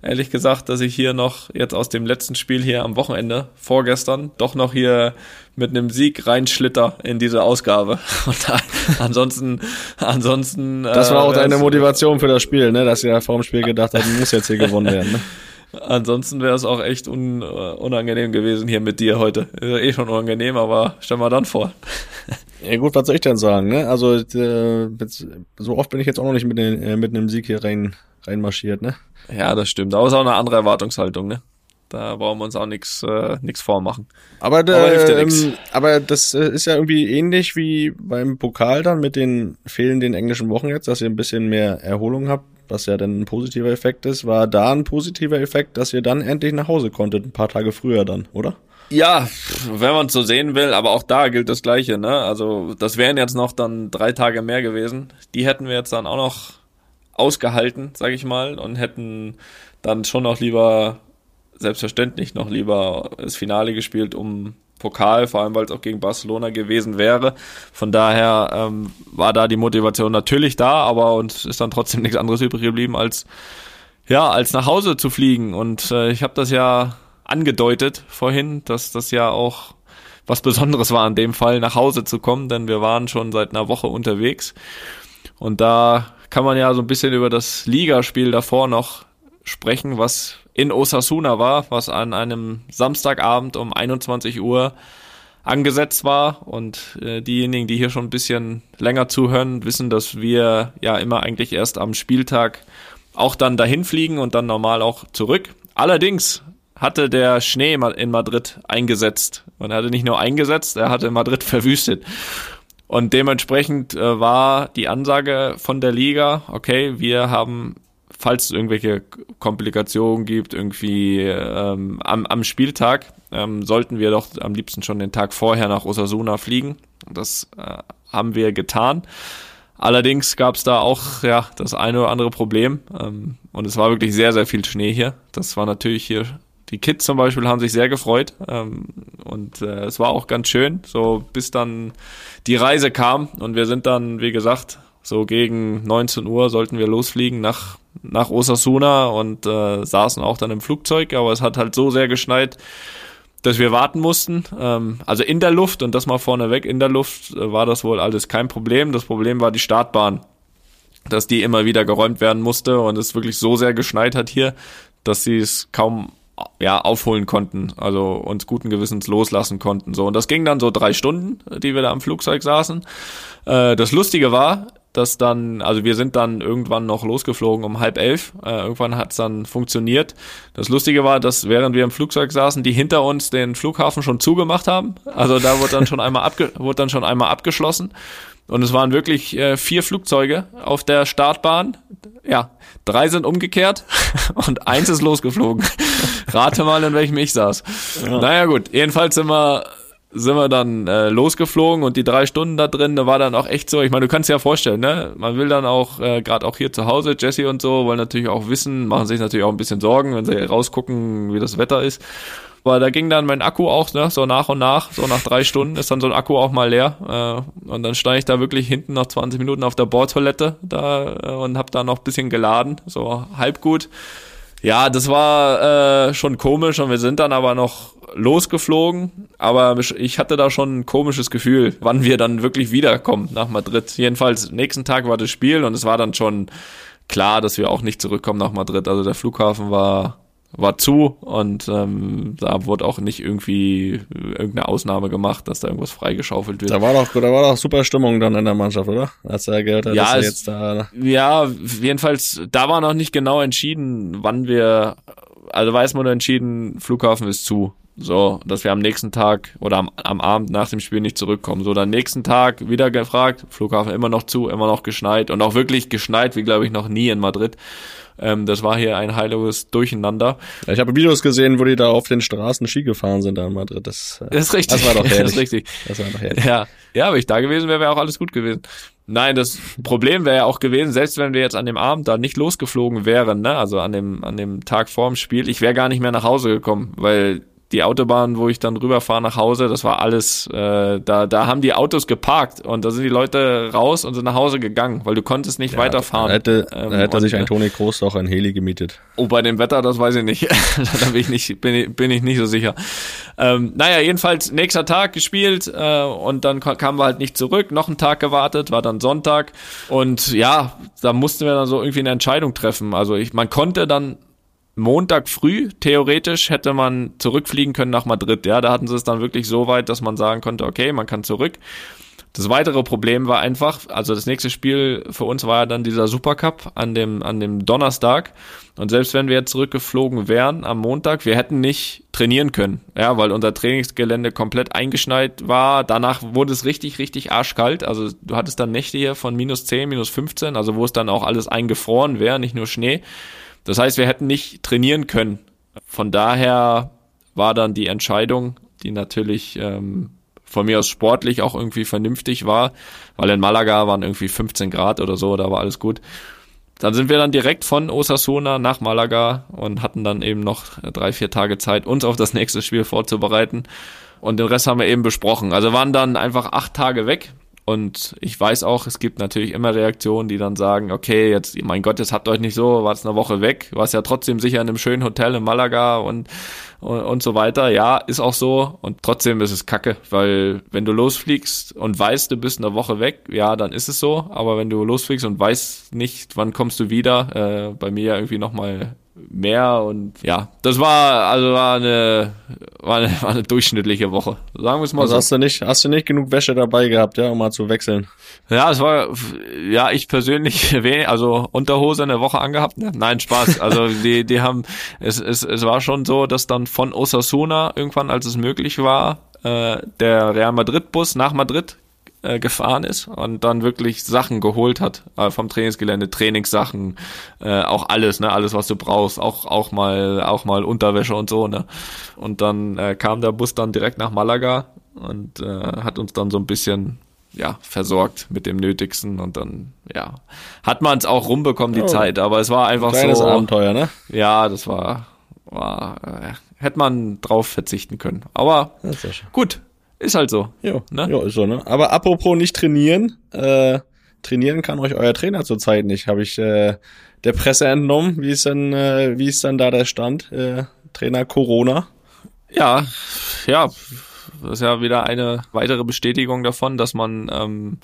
[SPEAKER 4] ehrlich gesagt, dass ich hier noch jetzt aus dem letzten Spiel hier am Wochenende, vorgestern, doch noch hier mit einem Sieg reinschlitter in diese Ausgabe. [LAUGHS] Und da, ansonsten, ansonsten.
[SPEAKER 3] Das war auch äh, deine Motivation für das Spiel, ne? Dass ihr vor dem Spiel gedacht habt, muss jetzt hier gewonnen werden, ne? [LAUGHS]
[SPEAKER 4] Ansonsten wäre es auch echt un, uh, unangenehm gewesen hier mit dir heute. Ist ja eh schon unangenehm, aber stell mal dann vor.
[SPEAKER 3] Ja gut, was soll ich denn sagen, ne? Also äh, so oft bin ich jetzt auch noch nicht mit, den, äh, mit einem Sieg hier rein reinmarschiert, ne?
[SPEAKER 4] Ja, das stimmt. Aber es ist auch eine andere Erwartungshaltung, ne? Da brauchen wir uns auch nichts äh, nix vormachen.
[SPEAKER 3] Aber, aber, ja ähm, aber das äh, ist ja irgendwie ähnlich wie beim Pokal dann mit den fehlenden englischen Wochen jetzt, dass ihr ein bisschen mehr Erholung habt, was ja dann ein positiver Effekt ist. War da ein positiver Effekt, dass ihr dann endlich nach Hause konntet, ein paar Tage früher dann, oder?
[SPEAKER 4] Ja, wenn man es so sehen will, aber auch da gilt das Gleiche, ne? Also das wären jetzt noch dann drei Tage mehr gewesen. Die hätten wir jetzt dann auch noch ausgehalten, sag ich mal, und hätten dann schon noch lieber selbstverständlich noch lieber das Finale gespielt um Pokal, vor allem weil es auch gegen Barcelona gewesen wäre. Von daher ähm, war da die Motivation natürlich da, aber uns ist dann trotzdem [LAUGHS] nichts anderes übrig geblieben, als ja, als nach Hause zu fliegen. Und äh, ich habe das ja angedeutet vorhin, dass das ja auch was Besonderes war in dem Fall, nach Hause zu kommen, denn wir waren schon seit einer Woche unterwegs. Und da kann man ja so ein bisschen über das Ligaspiel davor noch sprechen, was in Osasuna war, was an einem Samstagabend um 21 Uhr angesetzt war. Und äh, diejenigen, die hier schon ein bisschen länger zuhören, wissen, dass wir ja immer eigentlich erst am Spieltag auch dann dahin fliegen und dann normal auch zurück. Allerdings hatte der Schnee in Madrid eingesetzt. Und er hatte nicht nur eingesetzt, er hatte Madrid [LAUGHS] verwüstet. Und dementsprechend äh, war die Ansage von der Liga, okay, wir haben falls es irgendwelche Komplikationen gibt, irgendwie ähm, am, am Spieltag, ähm, sollten wir doch am liebsten schon den Tag vorher nach Osasuna fliegen. Das äh, haben wir getan. Allerdings gab es da auch ja das eine oder andere Problem ähm, und es war wirklich sehr, sehr viel Schnee hier. Das war natürlich hier, die Kids zum Beispiel haben sich sehr gefreut ähm, und äh, es war auch ganz schön, so bis dann die Reise kam und wir sind dann, wie gesagt, so gegen 19 Uhr sollten wir losfliegen nach, nach Osasuna und äh, saßen auch dann im Flugzeug, aber es hat halt so sehr geschneit, dass wir warten mussten. Ähm, also in der Luft und das mal vorneweg, in der Luft äh, war das wohl alles kein Problem. Das Problem war die Startbahn, dass die immer wieder geräumt werden musste und es wirklich so sehr geschneit hat hier, dass sie es kaum ja, aufholen konnten, also uns guten Gewissens loslassen konnten. So, und das ging dann so drei Stunden, die wir da am Flugzeug saßen. Äh, das Lustige war, dass dann, also wir sind dann irgendwann noch losgeflogen um halb elf. Äh, irgendwann hat's dann funktioniert. Das Lustige war, dass während wir im Flugzeug saßen, die hinter uns den Flughafen schon zugemacht haben. Also da wurde dann schon einmal abge wurde dann schon einmal abgeschlossen. Und es waren wirklich äh, vier Flugzeuge auf der Startbahn. Ja, drei sind umgekehrt [LAUGHS] und eins ist losgeflogen. [LAUGHS] Rate mal, in welchem ich saß. Ja. Naja gut, jedenfalls sind wir sind wir dann äh, losgeflogen und die drei Stunden da drin, da war dann auch echt so, ich meine, du kannst dir ja vorstellen, ne? Man will dann auch, äh, gerade auch hier zu Hause, Jesse und so, wollen natürlich auch wissen, machen sich natürlich auch ein bisschen Sorgen, wenn sie rausgucken, wie das Wetter ist. Aber da ging dann mein Akku auch, ne, so nach und nach, so nach drei Stunden ist dann so ein Akku auch mal leer. Äh, und dann stand ich da wirklich hinten nach 20 Minuten auf der Bordtoilette da äh, und hab da noch bisschen geladen, so halb gut. Ja, das war äh, schon komisch und wir sind dann aber noch losgeflogen, aber ich hatte da schon ein komisches Gefühl, wann wir dann wirklich wiederkommen nach Madrid. Jedenfalls nächsten Tag war das Spiel und es war dann schon klar, dass wir auch nicht zurückkommen nach Madrid. Also der Flughafen war war zu und ähm, da wurde auch nicht irgendwie irgendeine Ausnahme gemacht, dass da irgendwas freigeschaufelt wird.
[SPEAKER 3] Da war doch, da war doch super Stimmung dann in der Mannschaft, oder? Als er gehört hat,
[SPEAKER 4] Ja,
[SPEAKER 3] dass er jetzt da.
[SPEAKER 4] Ja, jedenfalls, da war noch nicht genau entschieden, wann wir, also weiß man nur entschieden, Flughafen ist zu. So, dass wir am nächsten Tag oder am, am Abend nach dem Spiel nicht zurückkommen. So, dann nächsten Tag wieder gefragt, Flughafen immer noch zu, immer noch geschneit und auch wirklich geschneit, wie glaube ich noch nie in Madrid. Ähm, das war hier ein heiliges Durcheinander.
[SPEAKER 3] Ich habe Videos gesehen, wo die da auf den Straßen Ski gefahren sind da in Madrid. Das, äh,
[SPEAKER 4] Das ist richtig.
[SPEAKER 3] Das war doch [LAUGHS]
[SPEAKER 4] Das
[SPEAKER 3] herrlich.
[SPEAKER 4] ist richtig.
[SPEAKER 3] das war doch herrlich.
[SPEAKER 4] Ja, ja, aber ich da gewesen wäre, wäre auch alles gut gewesen. Nein, das Problem wäre ja auch gewesen, selbst wenn wir jetzt an dem Abend da nicht losgeflogen wären, ne, also an dem, an dem Tag vorm Spiel, ich wäre gar nicht mehr nach Hause gekommen, weil die Autobahn, wo ich dann rüberfahre nach Hause, das war alles, äh, da, da haben die Autos geparkt und da sind die Leute raus und sind nach Hause gegangen, weil du konntest nicht weiterfahren.
[SPEAKER 3] Da hätte,
[SPEAKER 4] Ähm,
[SPEAKER 3] da hätte
[SPEAKER 4] und,
[SPEAKER 3] sich ein
[SPEAKER 4] äh,
[SPEAKER 3] Toni Kroos doch ein Heli gemietet.
[SPEAKER 4] Oh, bei dem Wetter, das weiß ich nicht. [LAUGHS] da bin ich nicht, bin ich, bin ich nicht so sicher. Ähm, naja, jedenfalls nächster Tag gespielt äh, und dann ka- kamen wir halt nicht zurück. Noch einen Tag gewartet, war dann Sonntag und ja, da mussten wir dann so irgendwie eine Entscheidung treffen. Also ich, man konnte dann Montag früh, theoretisch, hätte man zurückfliegen können nach Madrid. Ja, da hatten sie es dann wirklich so weit, dass man sagen konnte, okay, man kann zurück. Das weitere Problem war einfach, also das nächste Spiel für uns war ja dann dieser Supercup an dem, an dem Donnerstag. Und selbst wenn wir jetzt zurückgeflogen wären am Montag, wir hätten nicht trainieren können. Ja, weil unser Trainingsgelände komplett eingeschneit war. Danach wurde es richtig, richtig arschkalt. Also du hattest dann Nächte hier von minus 10, minus 15, also wo es dann auch alles eingefroren wäre, nicht nur Schnee. Das heißt, wir hätten nicht trainieren können. Von daher war dann die Entscheidung, die natürlich ähm, von mir aus sportlich auch irgendwie vernünftig war, weil in Malaga waren irgendwie 15 Grad oder so, da war alles gut. Dann sind wir dann direkt von Osasuna nach Malaga und hatten dann eben noch drei, vier Tage Zeit, uns auf das nächste Spiel vorzubereiten. Und den Rest haben wir eben besprochen. Also waren dann einfach acht Tage weg. Und ich weiß auch, es gibt natürlich immer Reaktionen, die dann sagen, okay, jetzt, mein Gott, jetzt habt euch nicht so, wart's eine Woche weg, warst ja trotzdem sicher in einem schönen Hotel in Malaga und, und, und so weiter. Ja, ist auch so. Und trotzdem ist es kacke, weil wenn du losfliegst und weißt, du bist eine Woche weg, ja, dann ist es so. Aber wenn du losfliegst und weißt nicht, wann kommst du wieder, äh, bei mir ja irgendwie nochmal mehr und ja, das war also war eine war eine, war eine durchschnittliche Woche. Sagen wir es mal
[SPEAKER 3] Also
[SPEAKER 4] so.
[SPEAKER 3] hast du nicht, hast du nicht genug Wäsche dabei gehabt, ja, um mal zu wechseln?
[SPEAKER 4] Ja, es war, ja, ich persönlich, [LAUGHS] wenig, also Unterhose eine Woche angehabt. Ne? Nein, Spaß. Also [LAUGHS] die, die haben, es, es, es war schon so, dass dann von Osasuna irgendwann, als es möglich war, äh, der Real Madrid-Bus nach Madrid äh, gefahren ist und dann wirklich Sachen geholt hat äh, vom Trainingsgelände, Trainingssachen, äh, auch alles, ne, alles was du brauchst, auch auch mal auch mal Unterwäsche und so, ne. Und dann äh, kam der Bus dann direkt nach Malaga und äh, hat uns dann so ein bisschen ja, versorgt mit dem Nötigsten und dann, ja, hat man es auch rumbekommen, die
[SPEAKER 3] Oh.
[SPEAKER 4] Zeit, aber es war einfach
[SPEAKER 3] Kleines
[SPEAKER 4] so,
[SPEAKER 3] Abenteuer, ne?
[SPEAKER 4] ja, das war, war, äh, hätte man drauf verzichten können. Aber gut, ist halt so.
[SPEAKER 3] Jo,
[SPEAKER 4] Ne?
[SPEAKER 3] jo, ist so, ne? Aber apropos nicht trainieren, äh, trainieren kann euch euer Trainer zurzeit nicht, habe ich äh, der Presse entnommen. Wie ist denn, äh, wie ist denn da der Stand? Äh, Trainer Corona?
[SPEAKER 4] Ja, ja, das ist ja wieder eine weitere Bestätigung davon, dass man ähm,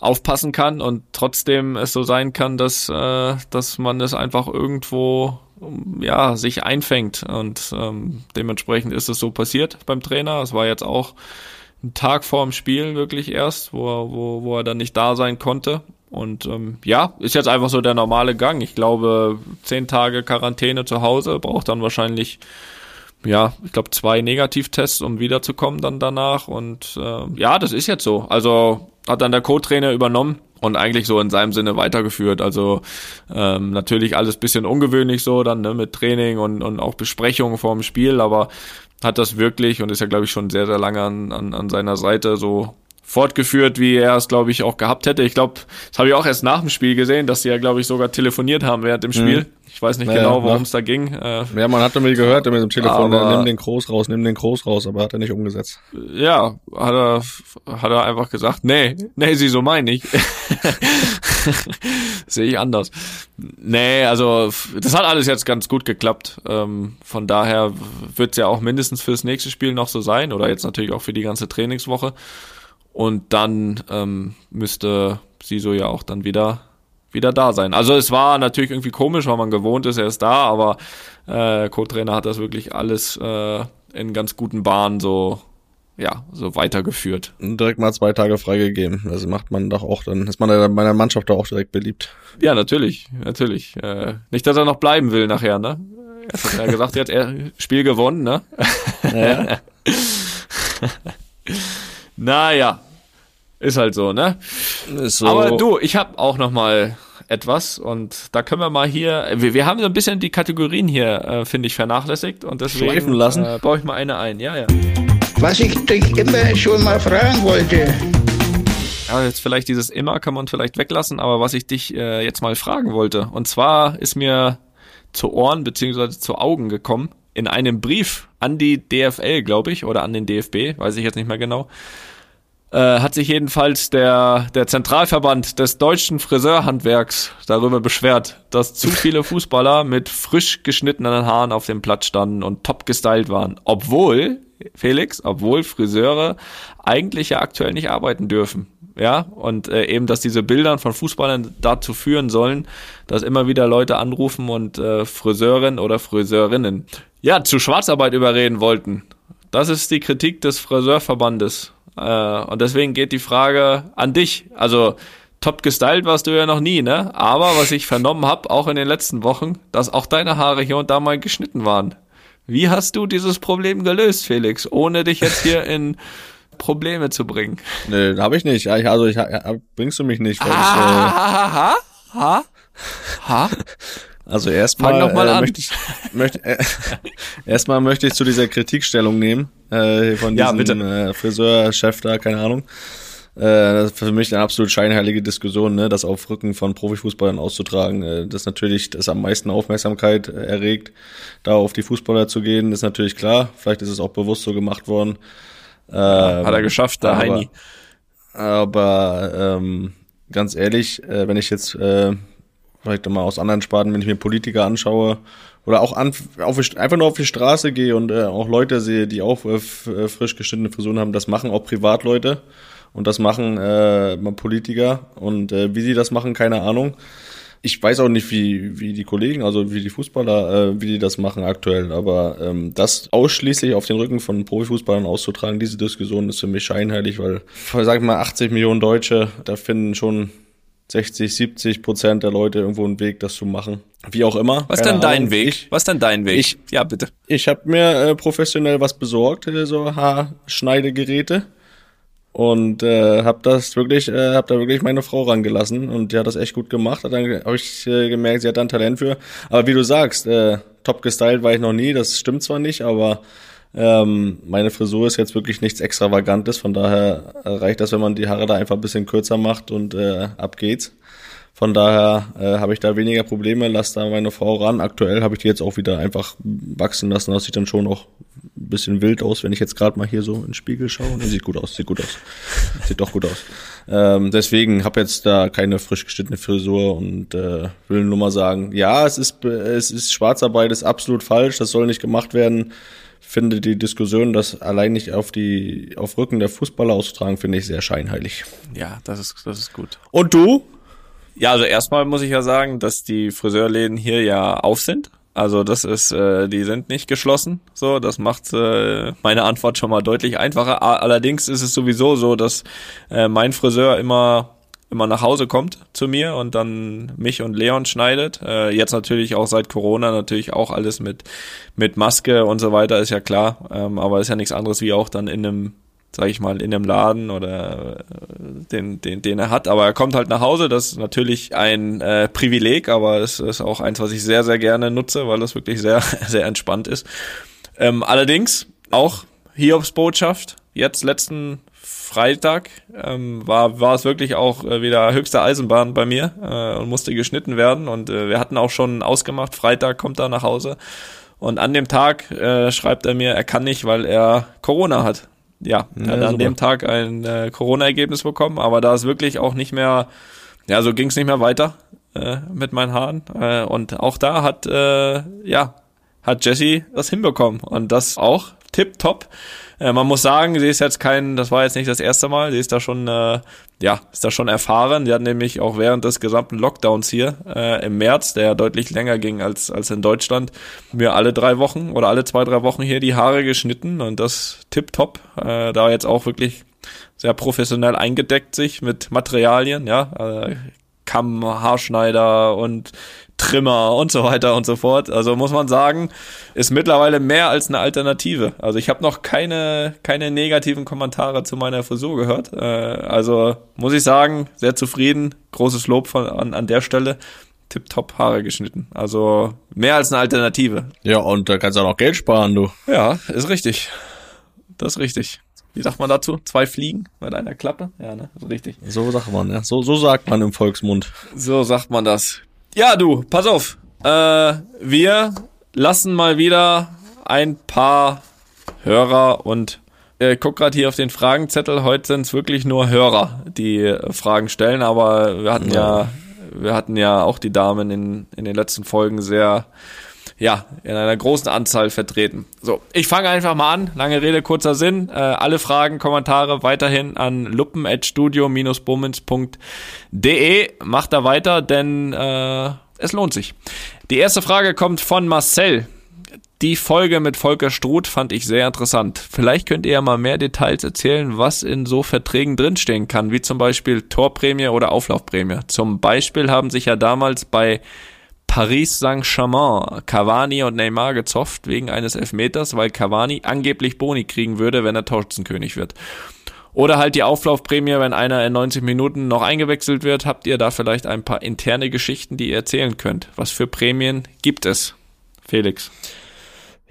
[SPEAKER 4] aufpassen kann und trotzdem es so sein kann, dass, äh, dass man es einfach irgendwo ja, sich einfängt. Und ähm, dementsprechend ist es so passiert beim Trainer. Es war jetzt auch ein Tag vor dem Spiel wirklich erst, wo, er- wo, wo er dann nicht da sein konnte. Und ähm, ja, ist jetzt einfach so der normale Gang. Ich glaube, zehn Tage Quarantäne zu Hause braucht dann wahrscheinlich ja, ich glaube, zwei Negativtests, um wiederzukommen dann danach. Und äh, ja, das ist jetzt so. Also hat dann der Co-Trainer übernommen und eigentlich so in seinem Sinne weitergeführt. Also ähm, natürlich alles bisschen ungewöhnlich so dann ne, mit Training und, und auch Besprechungen vor dem Spiel, aber hat das wirklich und ist ja, glaube ich, schon sehr, sehr lange an, an, an seiner Seite so fortgeführt, wie er es, glaube ich, auch gehabt hätte. Ich glaube, das habe ich auch erst nach dem Spiel gesehen, dass sie ja, glaube ich, sogar telefoniert haben während dem Spiel. Ich weiß nicht
[SPEAKER 3] Ja,
[SPEAKER 4] genau, worum es da ging. Äh,
[SPEAKER 3] Ja, man hatte mir gehört mit dem Telefon,
[SPEAKER 4] Aber-
[SPEAKER 3] nimm den Groß raus, nimm den Groß raus, aber hat er nicht umgesetzt.
[SPEAKER 4] ja, hat er, hat er einfach gesagt, nee, nee, sie so meine ich. [LAUGHS] Sehe ich anders. Nee, also das hat alles jetzt ganz gut geklappt. Ähm, von daher wird es ja auch mindestens fürs nächste Spiel noch so sein oder jetzt natürlich auch für die ganze Trainingswoche. Und dann ähm, müsste Siso ja auch dann wieder wieder da sein. Also es war natürlich irgendwie komisch, weil man gewohnt ist, er ist da, aber äh, Co-Trainer hat das wirklich alles äh, in ganz guten Bahnen so ja, so weitergeführt.
[SPEAKER 3] Direkt mal zwei Tage freigegeben. Also macht man doch auch, dann ist man bei der Mannschaft doch auch direkt beliebt.
[SPEAKER 4] Ja, natürlich, natürlich. Äh, nicht, dass er noch bleiben will nachher, ne? Er hat ja gesagt, er hat Spiel gewonnen, ne? Ja. [LAUGHS] naja, ist halt so, ne? Ist so. Aber du, ich habe auch noch mal etwas und da können wir mal hier, wir, wir haben so ein bisschen die Kategorien hier, äh, finde ich, vernachlässigt und deswegen
[SPEAKER 3] Schleifen lassen.
[SPEAKER 4] Äh, baue ich mal eine ein. Ja, ja.
[SPEAKER 1] Was ich dich immer schon mal fragen wollte.
[SPEAKER 4] Ja, jetzt vielleicht dieses immer kann man vielleicht weglassen, aber was ich dich äh, jetzt mal fragen wollte, und zwar ist mir zu Ohren beziehungsweise zu Augen gekommen, in einem Brief an die DFL, glaube ich, oder an den DFB, weiß ich jetzt nicht mehr genau, äh, hat sich jedenfalls der, der Zentralverband des deutschen Friseurhandwerks darüber beschwert, dass zu [LAUGHS] viele Fußballer mit frisch geschnittenen Haaren auf dem Platz standen und top gestylt waren, obwohl Felix, obwohl Friseure eigentlich ja aktuell nicht arbeiten dürfen. Ja, und äh, eben, dass diese Bilder von Fußballern dazu führen sollen, dass immer wieder Leute anrufen und äh, Friseurin oder Friseurinnen ja zu Schwarzarbeit überreden wollten. Das ist die Kritik des Friseurverbandes. Äh, und deswegen geht die Frage an dich. Also top gestylt warst du ja noch nie, ne? Aber was ich vernommen habe, auch in den letzten Wochen, dass auch deine Haare hier und da mal geschnitten waren. Wie hast du dieses Problem gelöst, Felix, ohne dich jetzt hier [LAUGHS] in Probleme zu bringen?
[SPEAKER 3] Nee, habe ich nicht. Also ich bringst du mich nicht. Weil
[SPEAKER 4] ha,
[SPEAKER 3] ich,
[SPEAKER 4] äh, ha, ha, ha, ha.
[SPEAKER 3] Also erstmal äh, möchte ich möchte, äh, [LAUGHS] erstmal möchte ich zu dieser Kritikstellung nehmen äh, von diesem ja, äh, Friseurchef da, keine Ahnung. Äh, das ist für mich eine absolut scheinheilige Diskussion, ne, das auf Rücken von Profifußballern auszutragen. Äh, das natürlich das am meisten Aufmerksamkeit äh, erregt, da auf die Fußballer zu gehen, ist natürlich klar. Vielleicht ist es auch bewusst so gemacht worden.
[SPEAKER 4] Ähm, Hat er geschafft, der
[SPEAKER 3] aber,
[SPEAKER 4] Heini.
[SPEAKER 3] Aber ähm, ganz ehrlich, äh, wenn ich jetzt äh, vielleicht mal aus anderen Sparten, wenn ich mir Politiker anschaue oder auch an, auf, einfach nur auf die Straße gehe und äh, auch Leute sehe, die auch äh, frisch geschnittene Frisuren haben, das machen auch Privatleute und das machen äh, Politiker. Und äh, wie sie das machen, keine Ahnung. Ich weiß auch nicht, wie, wie die Kollegen, also wie die Fußballer, äh, wie die das machen aktuell. Aber ähm, das ausschließlich auf den Rücken von Profifußballern auszutragen, diese Diskussion ist für mich scheinheilig, weil, sag ich mal, 80 Millionen Deutsche, da finden schon 60, 70 Prozent der Leute irgendwo einen Weg, das zu machen. Wie auch immer.
[SPEAKER 4] Was denn dein Weg? Ich, was denn dein Weg?
[SPEAKER 3] Ich, ja, bitte. Ich habe mir äh, professionell was besorgt, äh, so Haarschneidegeräte und äh, habe das wirklich, äh, habe da wirklich meine Frau rangelassen und die hat das echt gut gemacht. Hat dann habe ich äh, gemerkt, sie hat da ein Talent für. Aber wie du sagst, äh, top gestylt war ich noch nie. Das stimmt zwar nicht, aber ähm, meine Frisur ist jetzt wirklich nichts Extravagantes. Von daher reicht das, wenn man die Haare da einfach ein bisschen kürzer macht und äh, ab geht's. Von daher äh, habe ich da weniger Probleme, lass da meine Frau ran. Aktuell habe ich die jetzt auch wieder einfach wachsen lassen. Das sieht dann schon noch ein bisschen wild aus, wenn ich jetzt gerade mal hier so in den Spiegel schaue. Nee, sieht gut aus, sieht gut aus. Sieht doch gut aus. Ähm, deswegen habe jetzt da keine frisch geschnittene Frisur und äh, will nur mal sagen, ja, es ist, es ist Schwarzarbeit, ist absolut falsch, das soll nicht gemacht werden. Finde die Diskussion, das allein nicht auf die auf Rücken der Fußballer auszutragen, finde ich sehr scheinheilig.
[SPEAKER 4] Ja, das ist das ist gut.
[SPEAKER 3] Und du?
[SPEAKER 4] Ja, also erstmal muss ich ja sagen, dass die Friseurläden hier ja auf sind. Also das ist, äh, die sind nicht geschlossen. So, das macht äh, meine Antwort schon mal deutlich einfacher. Allerdings ist es sowieso so, dass äh, mein Friseur immer immer nach Hause kommt zu mir und dann mich und Leon schneidet. Äh, jetzt natürlich auch seit Corona natürlich auch alles mit mit Maske und so weiter ist ja klar. Ähm, aber ist ja nichts anderes wie auch dann in einem sage ich mal, in dem Laden oder äh, den, den, den er hat. Aber er kommt halt nach Hause. Das ist natürlich ein äh, Privileg, aber es ist auch eins, was ich sehr, sehr gerne nutze, weil das wirklich sehr, [LAUGHS] sehr entspannt ist. Ähm, allerdings auch Hiobs Botschaft. Jetzt letzten Freitag ähm, war, war es wirklich auch äh, wieder höchste Eisenbahn bei mir äh, und musste geschnitten werden. Und äh, wir hatten auch schon ausgemacht, Freitag kommt er nach Hause. Und an dem Tag äh, schreibt er mir, er kann nicht, weil er Corona hat ja, ja hat an super. dem Tag ein äh, Corona-Ergebnis bekommen, aber da ist wirklich auch nicht mehr, ja, so ging es nicht mehr weiter äh, mit meinen Haaren. Äh, und auch da hat, äh, ja, hat Jesse das hinbekommen. Und das auch tip top. Äh, man muss sagen, sie ist jetzt kein, das war jetzt nicht das erste Mal, sie ist da schon, äh, ja, ist da schon erfahren. Sie hat nämlich auch während des gesamten Lockdowns hier äh, im März, der ja deutlich länger ging als, als in Deutschland, mir alle drei Wochen oder alle zwei, drei Wochen hier die Haare geschnitten und das tipptopp. Äh, da jetzt auch wirklich sehr professionell eingedeckt sich mit Materialien, ja, äh, Kamm, Haarschneider und Trimmer und so weiter und so fort. Also muss man sagen, ist mittlerweile mehr als eine Alternative. Also ich habe noch keine, keine negativen Kommentare zu meiner Frisur gehört. Äh, also muss ich sagen, sehr zufrieden. Großes Lob von, an, an der Stelle. Tipptopp Haare geschnitten. Also mehr als eine Alternative.
[SPEAKER 3] Ja, und da kannst du auch noch Geld sparen, du.
[SPEAKER 4] Ja, ist richtig. Das ist richtig. Wie sagt man dazu? Zwei Fliegen mit einer Klappe? Ja, ne? So richtig.
[SPEAKER 3] So sagt man, ja. So, so sagt man im Volksmund.
[SPEAKER 4] So sagt man das. Ja, du, pass auf. Äh, wir lassen mal wieder ein paar Hörer und äh, guck gerade hier auf den Fragenzettel. Heute sind es wirklich nur Hörer, die äh, Fragen stellen, aber wir hatten ja. ja, wir hatten ja auch die Damen in, in den letzten Folgen sehr ja, in einer großen Anzahl vertreten. So, ich fange einfach mal an. Lange Rede, kurzer Sinn. Äh, alle Fragen, Kommentare weiterhin an luppen.studio-bummens.de. Macht da weiter, denn äh, es lohnt sich. Die erste Frage kommt von Marcel. Die Folge mit Volker Struth fand ich sehr interessant. Vielleicht könnt ihr ja mal mehr Details erzählen, was in so Verträgen drinstehen kann, wie zum Beispiel Torprämie oder Auflaufprämie. Zum Beispiel haben sich ja damals bei Paris Saint-Germain Cavani und Neymar gezofft wegen eines Elfmeters, weil Cavani angeblich Boni kriegen würde, wenn er Torschützenkönig wird. Oder halt die Auflaufprämie, wenn einer in 90 Minuten noch eingewechselt wird. Habt ihr da vielleicht ein paar interne Geschichten, die ihr erzählen könnt? Was für Prämien gibt es? Felix.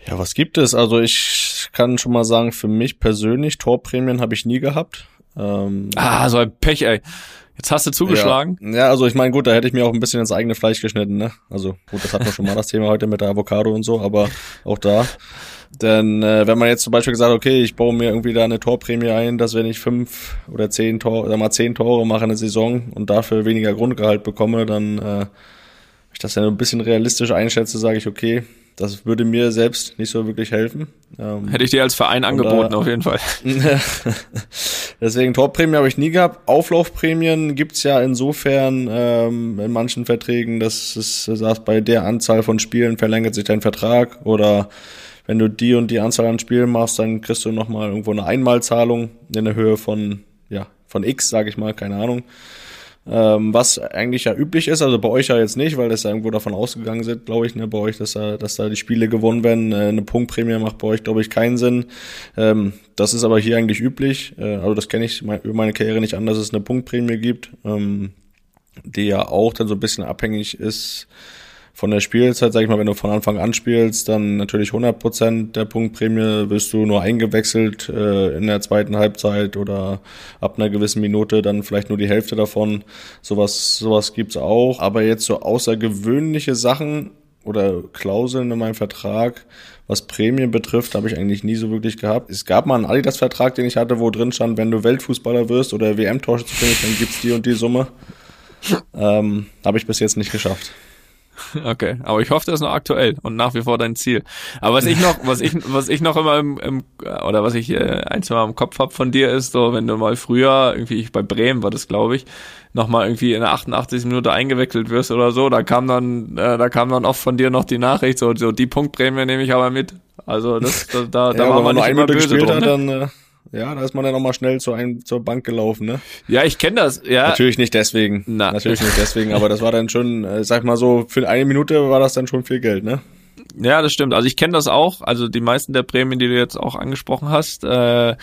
[SPEAKER 3] Ja, was gibt es? Also ich kann schon mal sagen, für mich persönlich, Torprämien habe ich nie gehabt.
[SPEAKER 4] Ähm, ah, so ein Pech, ey. Jetzt hast du zugeschlagen.
[SPEAKER 3] Ja, ja also ich meine, gut, da hätte ich mir auch ein bisschen ins eigene Fleisch geschnitten, ne? Also gut, das hatten wir schon mal das Thema heute mit der Avocado und so, aber auch da. Denn äh, wenn man jetzt zum Beispiel gesagt, okay, ich baue mir irgendwie da eine Torprämie ein, dass wenn ich fünf oder zehn Tore, oder mal zehn Tore mache in der Saison und dafür weniger Grundgehalt bekomme, dann äh, ich das ja ein bisschen realistisch einschätze, sage ich, okay, das würde mir selbst nicht so wirklich helfen.
[SPEAKER 4] Ähm, Hätte ich dir als Verein angeboten, da, auf jeden Fall. [LAUGHS]
[SPEAKER 3] Deswegen Torprämie habe ich nie gehabt. Auflaufprämien gibt's ja insofern ähm, in manchen Verträgen, dass es sagt, bei der Anzahl von Spielen verlängert sich dein Vertrag oder wenn du die und die Anzahl an Spielen machst, dann kriegst du nochmal irgendwo eine Einmalzahlung in der Höhe von, ja, von X, sage ich mal, keine Ahnung. Ähm, was eigentlich ja üblich ist, also bei euch ja jetzt nicht, weil das ja irgendwo davon ausgegangen sind, glaube ich, ne, bei euch, dass da, dass da die Spiele gewonnen werden. Äh, eine Punktprämie macht bei euch, glaube ich, keinen Sinn. Ähm, das ist aber hier eigentlich üblich. Äh, also das kenne ich über meine Karriere nicht an, dass es eine Punktprämie gibt, ähm, die ja auch dann so ein bisschen abhängig ist von der Spielzeit, sag ich mal, wenn du von Anfang an spielst, dann natürlich 100% der Punktprämie, wirst du nur eingewechselt äh, in der zweiten Halbzeit oder ab einer gewissen Minute dann vielleicht nur die Hälfte davon. Sowas, sowas gibt's auch. Aber jetzt so außergewöhnliche Sachen oder Klauseln in meinem Vertrag, was Prämien betrifft, habe ich eigentlich nie so wirklich gehabt. Es gab mal einen Adidas-Vertrag, den ich hatte, wo drin stand, wenn du Weltfußballer wirst oder WM-Torschützenkönig, dann gibt's die und die Summe. Ähm, habe ich bis jetzt nicht geschafft. [LAUGHS]
[SPEAKER 4] Okay, aber ich hoffe, das ist noch aktuell und nach wie vor dein Ziel. Aber was ich noch, [LAUGHS] was ich, was ich noch immer im, im oder was ich äh, ein, zwei Mal im Kopf hab von dir ist, so wenn du mal früher, irgendwie ich bei Bremen war das, glaube ich, nochmal irgendwie in der 88. Minute eingewechselt wirst oder so, da kam dann, äh, da kam dann oft von dir noch die Nachricht, so, so die Punktprämie nehme ich aber mit. Also das, da, da, da ja, war man nicht immer böse drum,
[SPEAKER 3] ne? dann, äh ja, da ist man dann nochmal schnell zu einem, zur Bank gelaufen, ne?
[SPEAKER 4] Ja, ich kenne das, ja.
[SPEAKER 3] Natürlich nicht deswegen. Na. Natürlich nicht deswegen, aber das war dann schon, äh, sag mal so, für eine Minute war das dann schon viel Geld, ne?
[SPEAKER 4] Ja, das stimmt. Also ich kenne das auch. Also die meisten der Prämien, die du jetzt auch angesprochen hast, äh,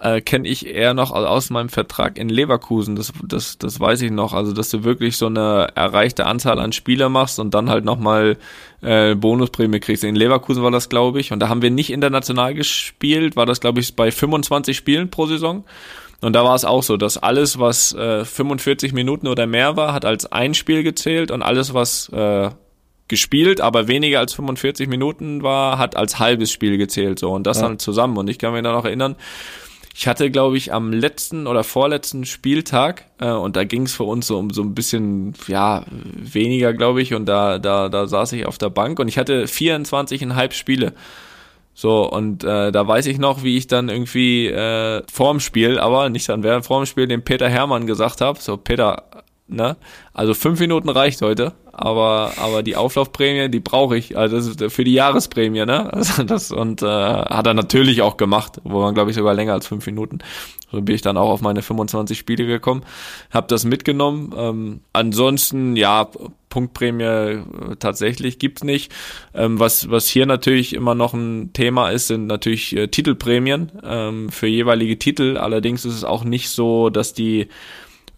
[SPEAKER 4] äh, kenne ich eher noch aus meinem Vertrag in Leverkusen. Das, das, das weiß ich noch. Also, dass du wirklich so eine erreichte Anzahl an Spieler machst und dann halt nochmal äh, Bonusprämie kriegst. In Leverkusen war das, glaube ich. Und da haben wir nicht international gespielt, war das, glaube ich, bei 25 Spielen pro Saison. Und da war es auch so, dass alles, was äh, 45 Minuten oder mehr war, hat als ein Spiel gezählt und alles, was äh, gespielt, aber weniger als 45 Minuten war, hat als halbes Spiel gezählt. So und das ja. dann zusammen. Und ich kann mich da noch erinnern, ich hatte, glaube ich, am letzten oder vorletzten Spieltag, äh, und da ging es für uns so um so ein bisschen, ja, weniger, glaube ich, und da, da, da saß ich auf der Bank und ich hatte 24,5 Spiele. So, und äh, da weiß ich noch, wie ich dann irgendwie äh, vorm Spiel, aber nicht dann während vorm Spiel, dem Peter Hermann gesagt habe, so Peter, ne, also fünf Minuten reicht heute, aber aber die Auflaufprämie, die brauche ich, also für die Jahresprämie, ne, [LAUGHS] also das und äh, hat er natürlich auch gemacht, wo man glaube ich sogar länger als fünf Minuten. So bin ich dann auch auf meine 25 Spiele gekommen, habe das mitgenommen. Ähm, ansonsten, ja, Punktprämie äh, tatsächlich gibt's nicht. Ähm, was, was hier natürlich immer noch ein Thema ist, sind natürlich äh, Titelprämien ähm, für jeweilige Titel. Allerdings ist es auch nicht so, dass die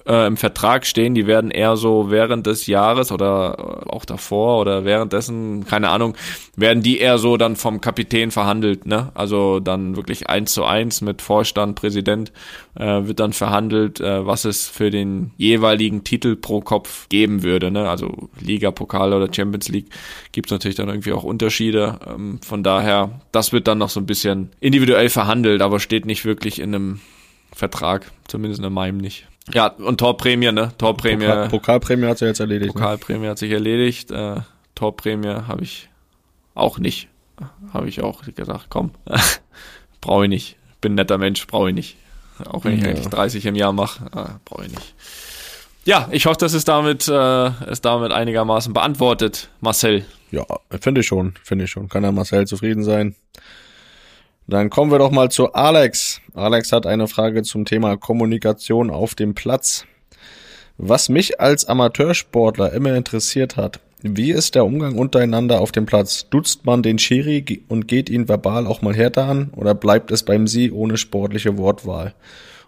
[SPEAKER 4] äh, im Vertrag stehen, die werden eher so während des Jahres oder auch davor oder währenddessen, keine Ahnung, werden die eher so dann vom Kapitän verhandelt, ne? Also dann wirklich eins zu eins mit Vorstand, Präsident äh, wird dann verhandelt, äh, was es für den jeweiligen Titel pro Kopf geben würde, ne? Also Liga, Pokal oder Champions League gibt es natürlich dann irgendwie auch Unterschiede. Ähm, von daher, das wird dann noch so ein bisschen individuell verhandelt, aber steht nicht wirklich in einem Vertrag, zumindest in meinem nicht. Ja, und Torprämie, ne? Torprämie.
[SPEAKER 3] Pokal, Pokalprämie hat sich jetzt erledigt.
[SPEAKER 4] Ne? Pokalprämie ne? hat sich erledigt. Äh, Torprämie habe ich auch nicht. Habe ich auch gesagt, komm, [LAUGHS] brauche ich nicht. Bin ein netter Mensch, brauche ich nicht. Auch wenn ich ja. eigentlich 30 im Jahr mache, äh, brauche ich nicht. Ja, ich hoffe, dass es damit, äh, ist damit einigermaßen beantwortet, Marcel.
[SPEAKER 3] Ja, finde ich schon, finde ich schon. Kann der Marcel zufrieden sein. Dann kommen wir doch mal zu Alex. Alex hat eine Frage zum Thema Kommunikation auf dem Platz. Was mich als Amateursportler immer interessiert hat, wie ist der Umgang untereinander auf dem Platz? Duzt man den Schiri und geht ihn verbal auch mal härter an oder bleibt es beim Sie ohne sportliche Wortwahl?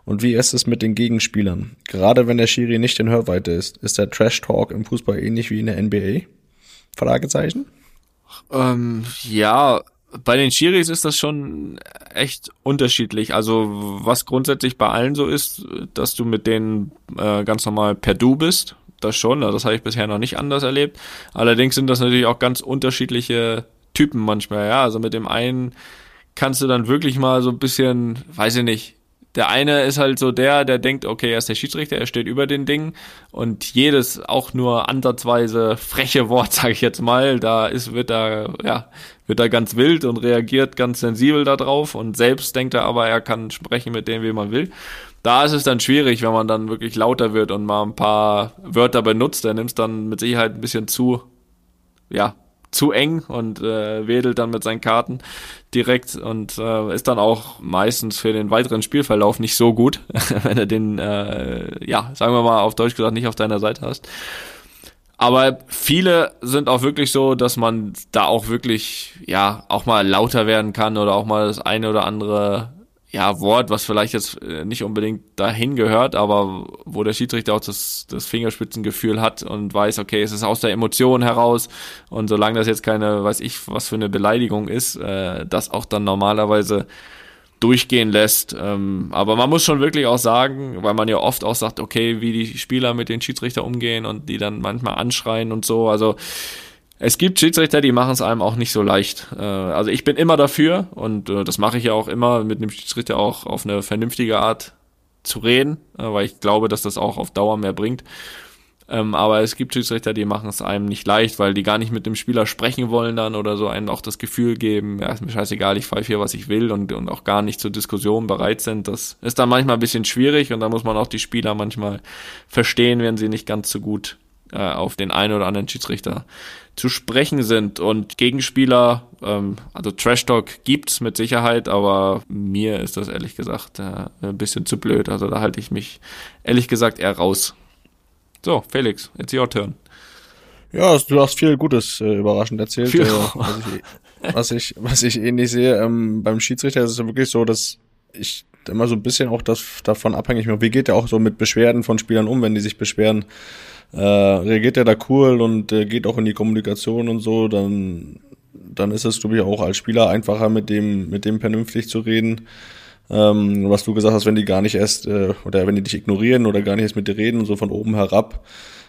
[SPEAKER 3] Und wie ist es mit den Gegenspielern? Gerade wenn der Schiri nicht in Hörweite ist, ist der Trash Talk im Fußball ähnlich wie in der NBA? Fragezeichen?
[SPEAKER 4] Ähm, ja, bei den Schiris ist das schon echt unterschiedlich. Also was grundsätzlich bei allen so ist, dass du mit denen äh, ganz normal per Du bist. Das schon, also das habe ich bisher noch nicht anders erlebt. Allerdings sind das natürlich auch ganz unterschiedliche Typen manchmal, ja. Also mit dem einen kannst du dann wirklich mal so ein bisschen, weiß ich nicht, der eine ist halt so der, der denkt, okay, er ist der Schiedsrichter, er steht über den Ding und jedes auch nur ansatzweise freche Wort, [LAUGHS] sage ich jetzt mal, da ist wird er ja wird er ganz wild und reagiert ganz sensibel darauf und selbst denkt er aber, er kann sprechen mit dem, wie man will. Da ist es dann schwierig, wenn man dann wirklich lauter wird und mal ein paar Wörter benutzt. Nimmt es dann mit Sicherheit ein bisschen zu, ja, zu eng und äh, wedelt dann mit seinen Karten direkt und äh, ist dann auch meistens für den weiteren Spielverlauf nicht so gut, [LAUGHS] wenn er den, äh, ja, sagen wir mal auf Deutsch gesagt, nicht auf deiner Seite hast. Aber viele sind auch wirklich so, dass man da auch wirklich, ja, auch mal lauter werden kann oder auch mal das eine oder andere ja, Wort, was vielleicht jetzt äh, nicht unbedingt dahin gehört, aber wo der Schiedsrichter auch das, das Fingerspitzengefühl hat und weiß, okay, es ist aus der Emotion heraus und solange das jetzt keine, weiß ich, was für eine Beleidigung ist, äh, das auch dann normalerweise durchgehen lässt. Ähm, aber man muss schon wirklich auch sagen, weil man ja oft auch sagt, okay, wie die Spieler mit den Schiedsrichter umgehen und die dann manchmal anschreien und so, also es gibt Schiedsrichter, die machen es einem auch nicht so leicht. Äh, also ich bin immer dafür und äh, das mache ich ja auch immer, mit einem Schiedsrichter auch auf eine vernünftige Art zu reden, äh, weil ich glaube, dass das auch auf Dauer mehr bringt. Ähm, aber es gibt Schiedsrichter, die machen es einem nicht leicht, weil die gar nicht mit dem Spieler sprechen wollen dann oder so einem auch das Gefühl geben, ja, ist mir scheißegal, ich pfeife hier, was ich will und, und auch gar nicht zur Diskussion bereit sind. Das ist dann manchmal ein bisschen schwierig und da muss man auch die Spieler manchmal verstehen, wenn sie nicht ganz so gut äh, auf den einen oder anderen Schiedsrichter zu sprechen sind. Und Gegenspieler, ähm, also Trash Talk gibt's mit Sicherheit, aber mir ist das ehrlich gesagt äh, ein bisschen zu blöd. Also da halte ich mich ehrlich gesagt eher raus. So, Felix, it's your turn.
[SPEAKER 3] Ja, du hast viel Gutes äh, überraschend erzählt. Viel. Äh, was, [LAUGHS] ich, was, ich, was ich ähnlich sehe, ähm, beim Schiedsrichter ist es wirklich so, dass ich immer so ein bisschen auch das davon abhängig bin. Wie geht der auch so mit Beschwerden von Spielern um, wenn die sich beschweren? Äh, reagiert er da cool und äh, geht auch in die Kommunikation und so, dann, dann ist es, glaube ich, auch als Spieler einfacher, mit dem, mit dem vernünftig zu reden. Ähm, was du gesagt hast, wenn die gar nicht erst, äh, oder wenn die dich ignorieren oder gar nicht erst mit dir reden so von oben herab,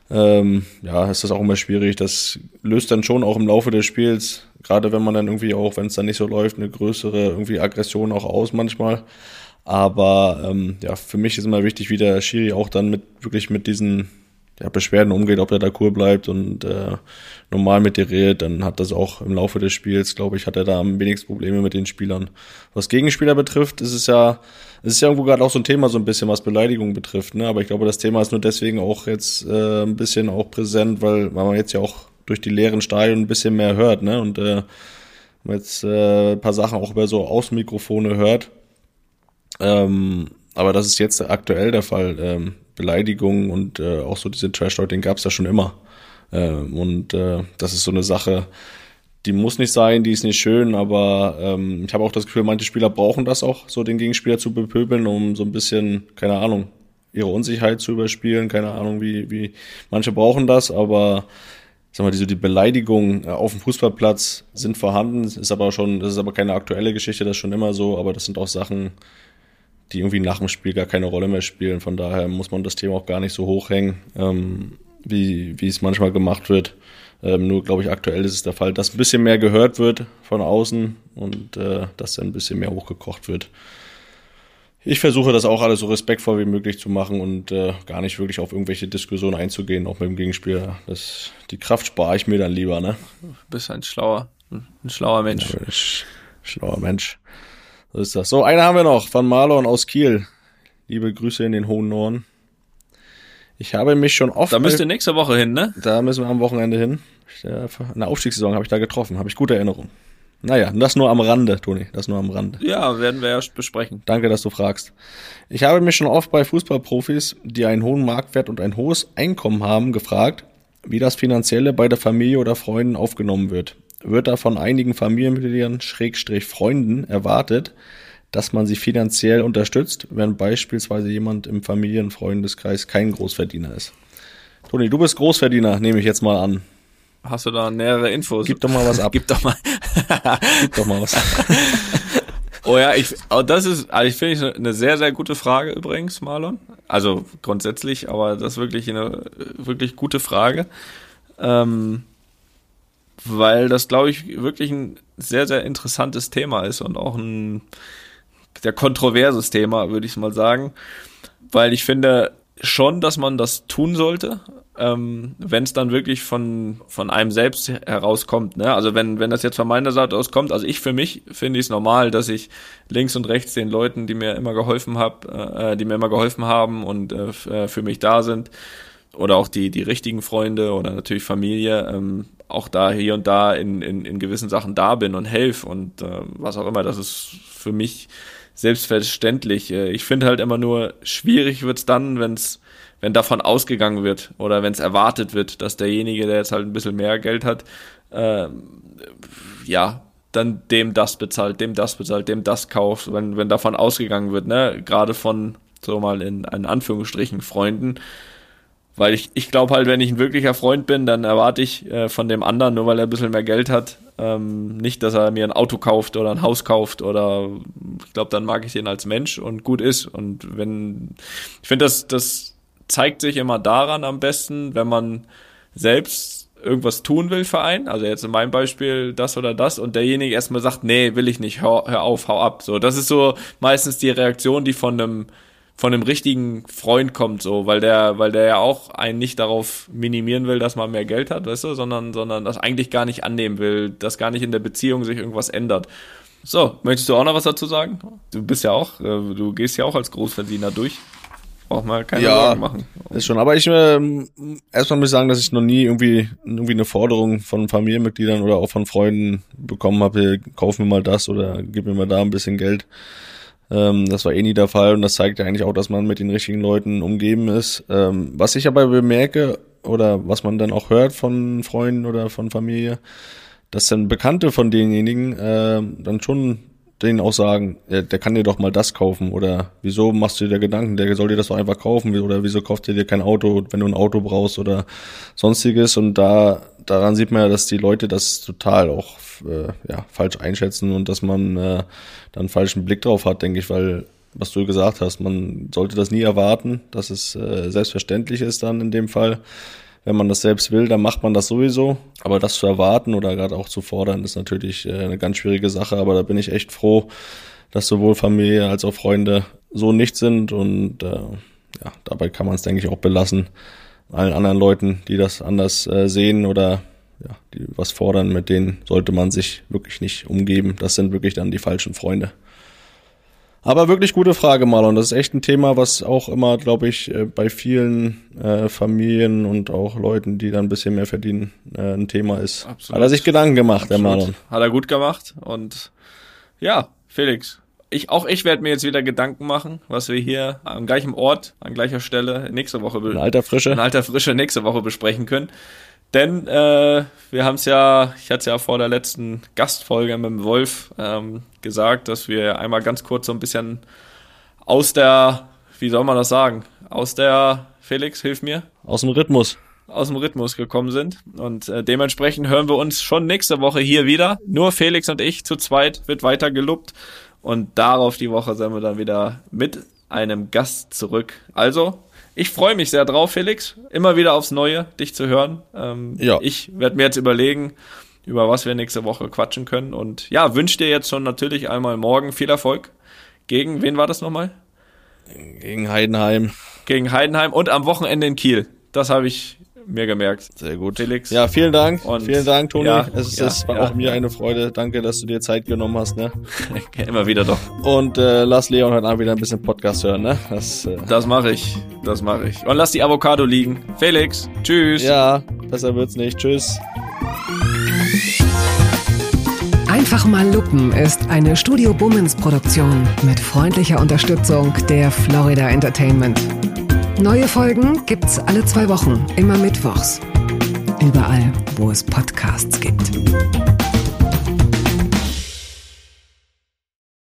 [SPEAKER 3] ähm, ja, ist das auch immer schwierig. Das löst dann schon auch im Laufe des Spiels, gerade wenn man dann irgendwie auch, wenn es dann nicht so läuft, eine größere irgendwie Aggression auch aus manchmal. Aber ähm, ja, für mich ist immer wichtig, wie der Schiri auch dann mit wirklich mit diesen ja, Beschwerden umgeht, ob er da cool bleibt und äh, normal mit dir redet, dann hat das auch im Laufe des Spiels, glaube ich, hat er da am wenigsten Probleme mit den Spielern. Was Gegenspieler betrifft, ist es ja, es ist ja irgendwo gerade auch so ein Thema, so ein bisschen, was Beleidigung betrifft, ne? Aber ich glaube, das Thema ist nur deswegen auch jetzt äh, ein bisschen auch präsent, weil, weil man jetzt ja auch durch die leeren Stadien ein bisschen mehr hört, ne? Und äh, jetzt äh, ein paar Sachen auch über so Außenmikrofone hört. Ähm, aber das ist jetzt aktuell der Fall. Ähm, Beleidigungen und äh, auch so diese Trash-Talk, gab es ja schon immer. Äh, und äh, das ist so eine Sache, die muss nicht sein, die ist nicht schön, aber ähm, ich habe auch das Gefühl, manche Spieler brauchen das auch, so den Gegenspieler zu bepöbeln, um so ein bisschen, keine Ahnung, ihre Unsicherheit zu überspielen, keine Ahnung, wie, wie manche brauchen das, aber sag mal, diese die Beleidigungen äh, auf dem Fußballplatz sind vorhanden, ist aber schon, das ist aber keine aktuelle Geschichte, das ist schon immer so, aber das sind auch Sachen, die irgendwie nach dem Spiel gar keine Rolle mehr spielen. Von daher muss man das Thema auch gar nicht so hochhängen, ähm, wie, wie es manchmal gemacht wird. Ähm, nur, glaube ich, aktuell ist es der Fall, dass ein bisschen mehr gehört wird von außen und äh, dass dann ein bisschen mehr hochgekocht wird. Ich versuche das auch alles so respektvoll wie möglich zu machen und äh, gar nicht wirklich auf irgendwelche Diskussionen einzugehen, auch mit dem Gegenspieler. Das, die Kraft spare ich mir dann lieber, ne?
[SPEAKER 4] Du bist ein schlauer, ein schlauer Mensch. Ja,
[SPEAKER 3] schlauer Mensch. So ist das. So, eine haben wir noch von Marlon aus Kiel. Liebe Grüße in den hohen Norden. Ich habe mich schon oft.
[SPEAKER 4] Da müsst ihr nächste Woche hin, ne?
[SPEAKER 3] Da müssen wir am Wochenende hin. In der Aufstiegssaison habe ich da getroffen, habe ich gute Erinnerungen. Naja, das nur am Rande, Toni, das nur am Rande.
[SPEAKER 4] Ja, werden wir ja besprechen.
[SPEAKER 3] Danke, dass du fragst. Ich habe mich schon oft bei Fußballprofis, die einen hohen Marktwert und ein hohes Einkommen haben, gefragt, wie das Finanzielle bei der Familie oder Freunden aufgenommen wird wird da von einigen Familienmitgliedern, Schrägstrich Freunden, erwartet, dass man sie finanziell unterstützt, wenn beispielsweise jemand im Familienfreundeskreis kein Großverdiener ist. Toni, du bist Großverdiener, nehme ich jetzt mal an.
[SPEAKER 4] Hast du da nähere Infos?
[SPEAKER 3] Gib doch mal was ab.
[SPEAKER 4] Gib doch mal. [LAUGHS] Gib doch mal was. [LAUGHS] oh ja, ich, oh, das ist, also ich finde eine sehr, sehr gute Frage übrigens, Marlon. Also grundsätzlich, aber das ist wirklich eine wirklich gute Frage. Ähm, weil das, glaube ich, wirklich ein sehr, sehr interessantes Thema ist und auch ein sehr kontroverses Thema, würde ich mal sagen. Weil ich finde schon, dass man das tun sollte, ähm, wenn es dann wirklich von, von einem selbst herauskommt. Ne? Also wenn, wenn das jetzt von meiner Seite aus kommt, also ich für mich finde ich es normal, dass ich links und rechts den Leuten, die mir immer geholfen hab, äh, die mir immer geholfen haben und äh, äh für mich da sind, oder auch die, die richtigen Freunde oder natürlich Familie, ähm, auch da hier und da in, in, in gewissen Sachen da bin und helfe und äh, was auch immer. Das ist für mich selbstverständlich. Äh, ich finde halt immer nur, schwierig wird's dann, wenn's wenn davon ausgegangen wird oder wenn es erwartet wird, dass derjenige, der jetzt halt ein bisschen mehr Geld hat, äh, ja, dann dem das bezahlt, dem das bezahlt, dem das kauft, wenn, wenn davon ausgegangen wird, ne, gerade von, so mal in, in Anführungsstrichen, Freunden, weil ich, ich glaube halt, wenn ich ein wirklicher Freund bin, dann erwarte ich äh, von dem anderen, nur weil er ein bisschen mehr Geld hat, ähm, nicht, dass er mir ein Auto kauft oder ein Haus kauft oder ich glaube, dann mag ich den als Mensch und gut ist. Und wenn, ich finde, das, das zeigt sich immer daran am besten, wenn man selbst irgendwas tun will für einen, also jetzt in meinem Beispiel das oder das und derjenige erstmal sagt, nee, will ich nicht, hör, hör auf, hau ab. So, das ist so meistens die Reaktion, die von einem von einem richtigen Freund kommt, so, weil der, weil der ja auch einen nicht darauf minimieren will, dass man mehr Geld hat, weißt du, sondern, sondern das eigentlich gar nicht annehmen will, dass gar nicht in der Beziehung sich irgendwas ändert. So, möchtest du auch noch was dazu sagen? Du bist ja auch, äh, du gehst ja auch als Großverdiener durch. Braucht mal keine ja, Sorgen machen.
[SPEAKER 3] Ist schon, aber ich äh, erstmal muss ich sagen, dass ich noch nie irgendwie irgendwie eine Forderung von Familienmitgliedern oder auch von Freunden bekommen habe, kauf mir mal das oder gib mir mal da ein bisschen Geld. Ähm, das war eh nie der Fall und das zeigt ja eigentlich auch, dass man mit den richtigen Leuten umgeben ist. Ähm, was ich aber bemerke oder was man dann auch hört von Freunden oder von Familie, dass dann Bekannte von denjenigen äh, dann schon denen auch sagen, ja, der kann dir doch mal das kaufen. Oder wieso machst du dir Gedanken, der soll dir das doch einfach kaufen. Oder wieso kauft ihr dir kein Auto, wenn du ein Auto brauchst oder sonstiges? Und da daran sieht man ja, dass die Leute das total auch äh, ja, falsch einschätzen und dass man äh, dann falschen Blick drauf hat, denke ich, weil was du gesagt hast, man sollte das nie erwarten, dass es äh, selbstverständlich ist dann in dem Fall. Wenn man das selbst will, dann macht man das sowieso. Aber das zu erwarten oder gerade auch zu fordern, ist natürlich äh, eine ganz schwierige Sache. Aber da bin ich echt froh, dass sowohl Familie als auch Freunde so nicht sind. Und äh, ja, dabei kann man es, denke ich, auch belassen. allen anderen Leuten, die das anders äh, sehen oder ja, die was fordern, mit denen sollte man sich wirklich nicht umgeben. Das sind wirklich dann die falschen Freunde. Aber wirklich gute Frage, Marlon. Das ist echt ein Thema, was auch immer, glaube ich, äh, bei vielen äh, Familien und auch Leuten, die dann ein bisschen mehr verdienen, äh, ein Thema ist. Absolut. Hat er sich Gedanken gemacht, Absolut. der Marlon.
[SPEAKER 4] Hat er gut gemacht. Und ja, Felix, ich, auch ich werde mir jetzt wieder Gedanken machen, was wir hier am gleichen Ort, an gleicher Stelle nächste Woche
[SPEAKER 3] in alter Frische
[SPEAKER 4] in alter Frische nächste Woche besprechen können. Denn äh, wir haben es ja, ich hatte es ja vor der letzten Gastfolge mit dem Wolf ähm, gesagt, dass wir einmal ganz kurz so ein bisschen aus der, wie soll man das sagen, aus der, Felix, hilf mir.
[SPEAKER 3] Aus dem Rhythmus.
[SPEAKER 4] Aus dem Rhythmus gekommen sind. Und äh, dementsprechend hören wir uns schon nächste Woche hier wieder. Nur Felix und ich zu zweit wird weiter gelobt. Und darauf die Woche sind wir dann wieder mit einem Gast zurück. Also, ich freue mich sehr drauf, Felix, immer wieder aufs Neue, dich zu hören. Ähm, ja. Ich werde mir jetzt überlegen, über was wir nächste Woche quatschen können. Und ja, wünsche dir jetzt schon natürlich einmal morgen viel Erfolg. Gegen, wen war das nochmal?
[SPEAKER 3] Gegen Heidenheim.
[SPEAKER 4] Gegen Heidenheim und am Wochenende in Kiel. Das habe ich mir gemerkt.
[SPEAKER 3] Sehr gut. Felix. Ja, vielen Dank. Und vielen Dank, Toni. Ja, es, ja, es war ja. auch mir eine Freude. Danke, dass du dir Zeit genommen hast. Ne? [LAUGHS]
[SPEAKER 4] Immer wieder doch.
[SPEAKER 3] Und äh, lass Leon heute Abend wieder ein bisschen Podcast hören. Ne?
[SPEAKER 4] Das, äh das mache ich. Das mache ich. Und lass die Avocado liegen. Felix, tschüss.
[SPEAKER 3] Ja, besser wird's nicht. Tschüss.
[SPEAKER 2] Einfach mal Lupen ist eine Studio Bummens Produktion mit freundlicher Unterstützung der Florida Entertainment. Neue Folgen gibt's alle zwei Wochen, immer mittwochs. Überall, wo es Podcasts gibt.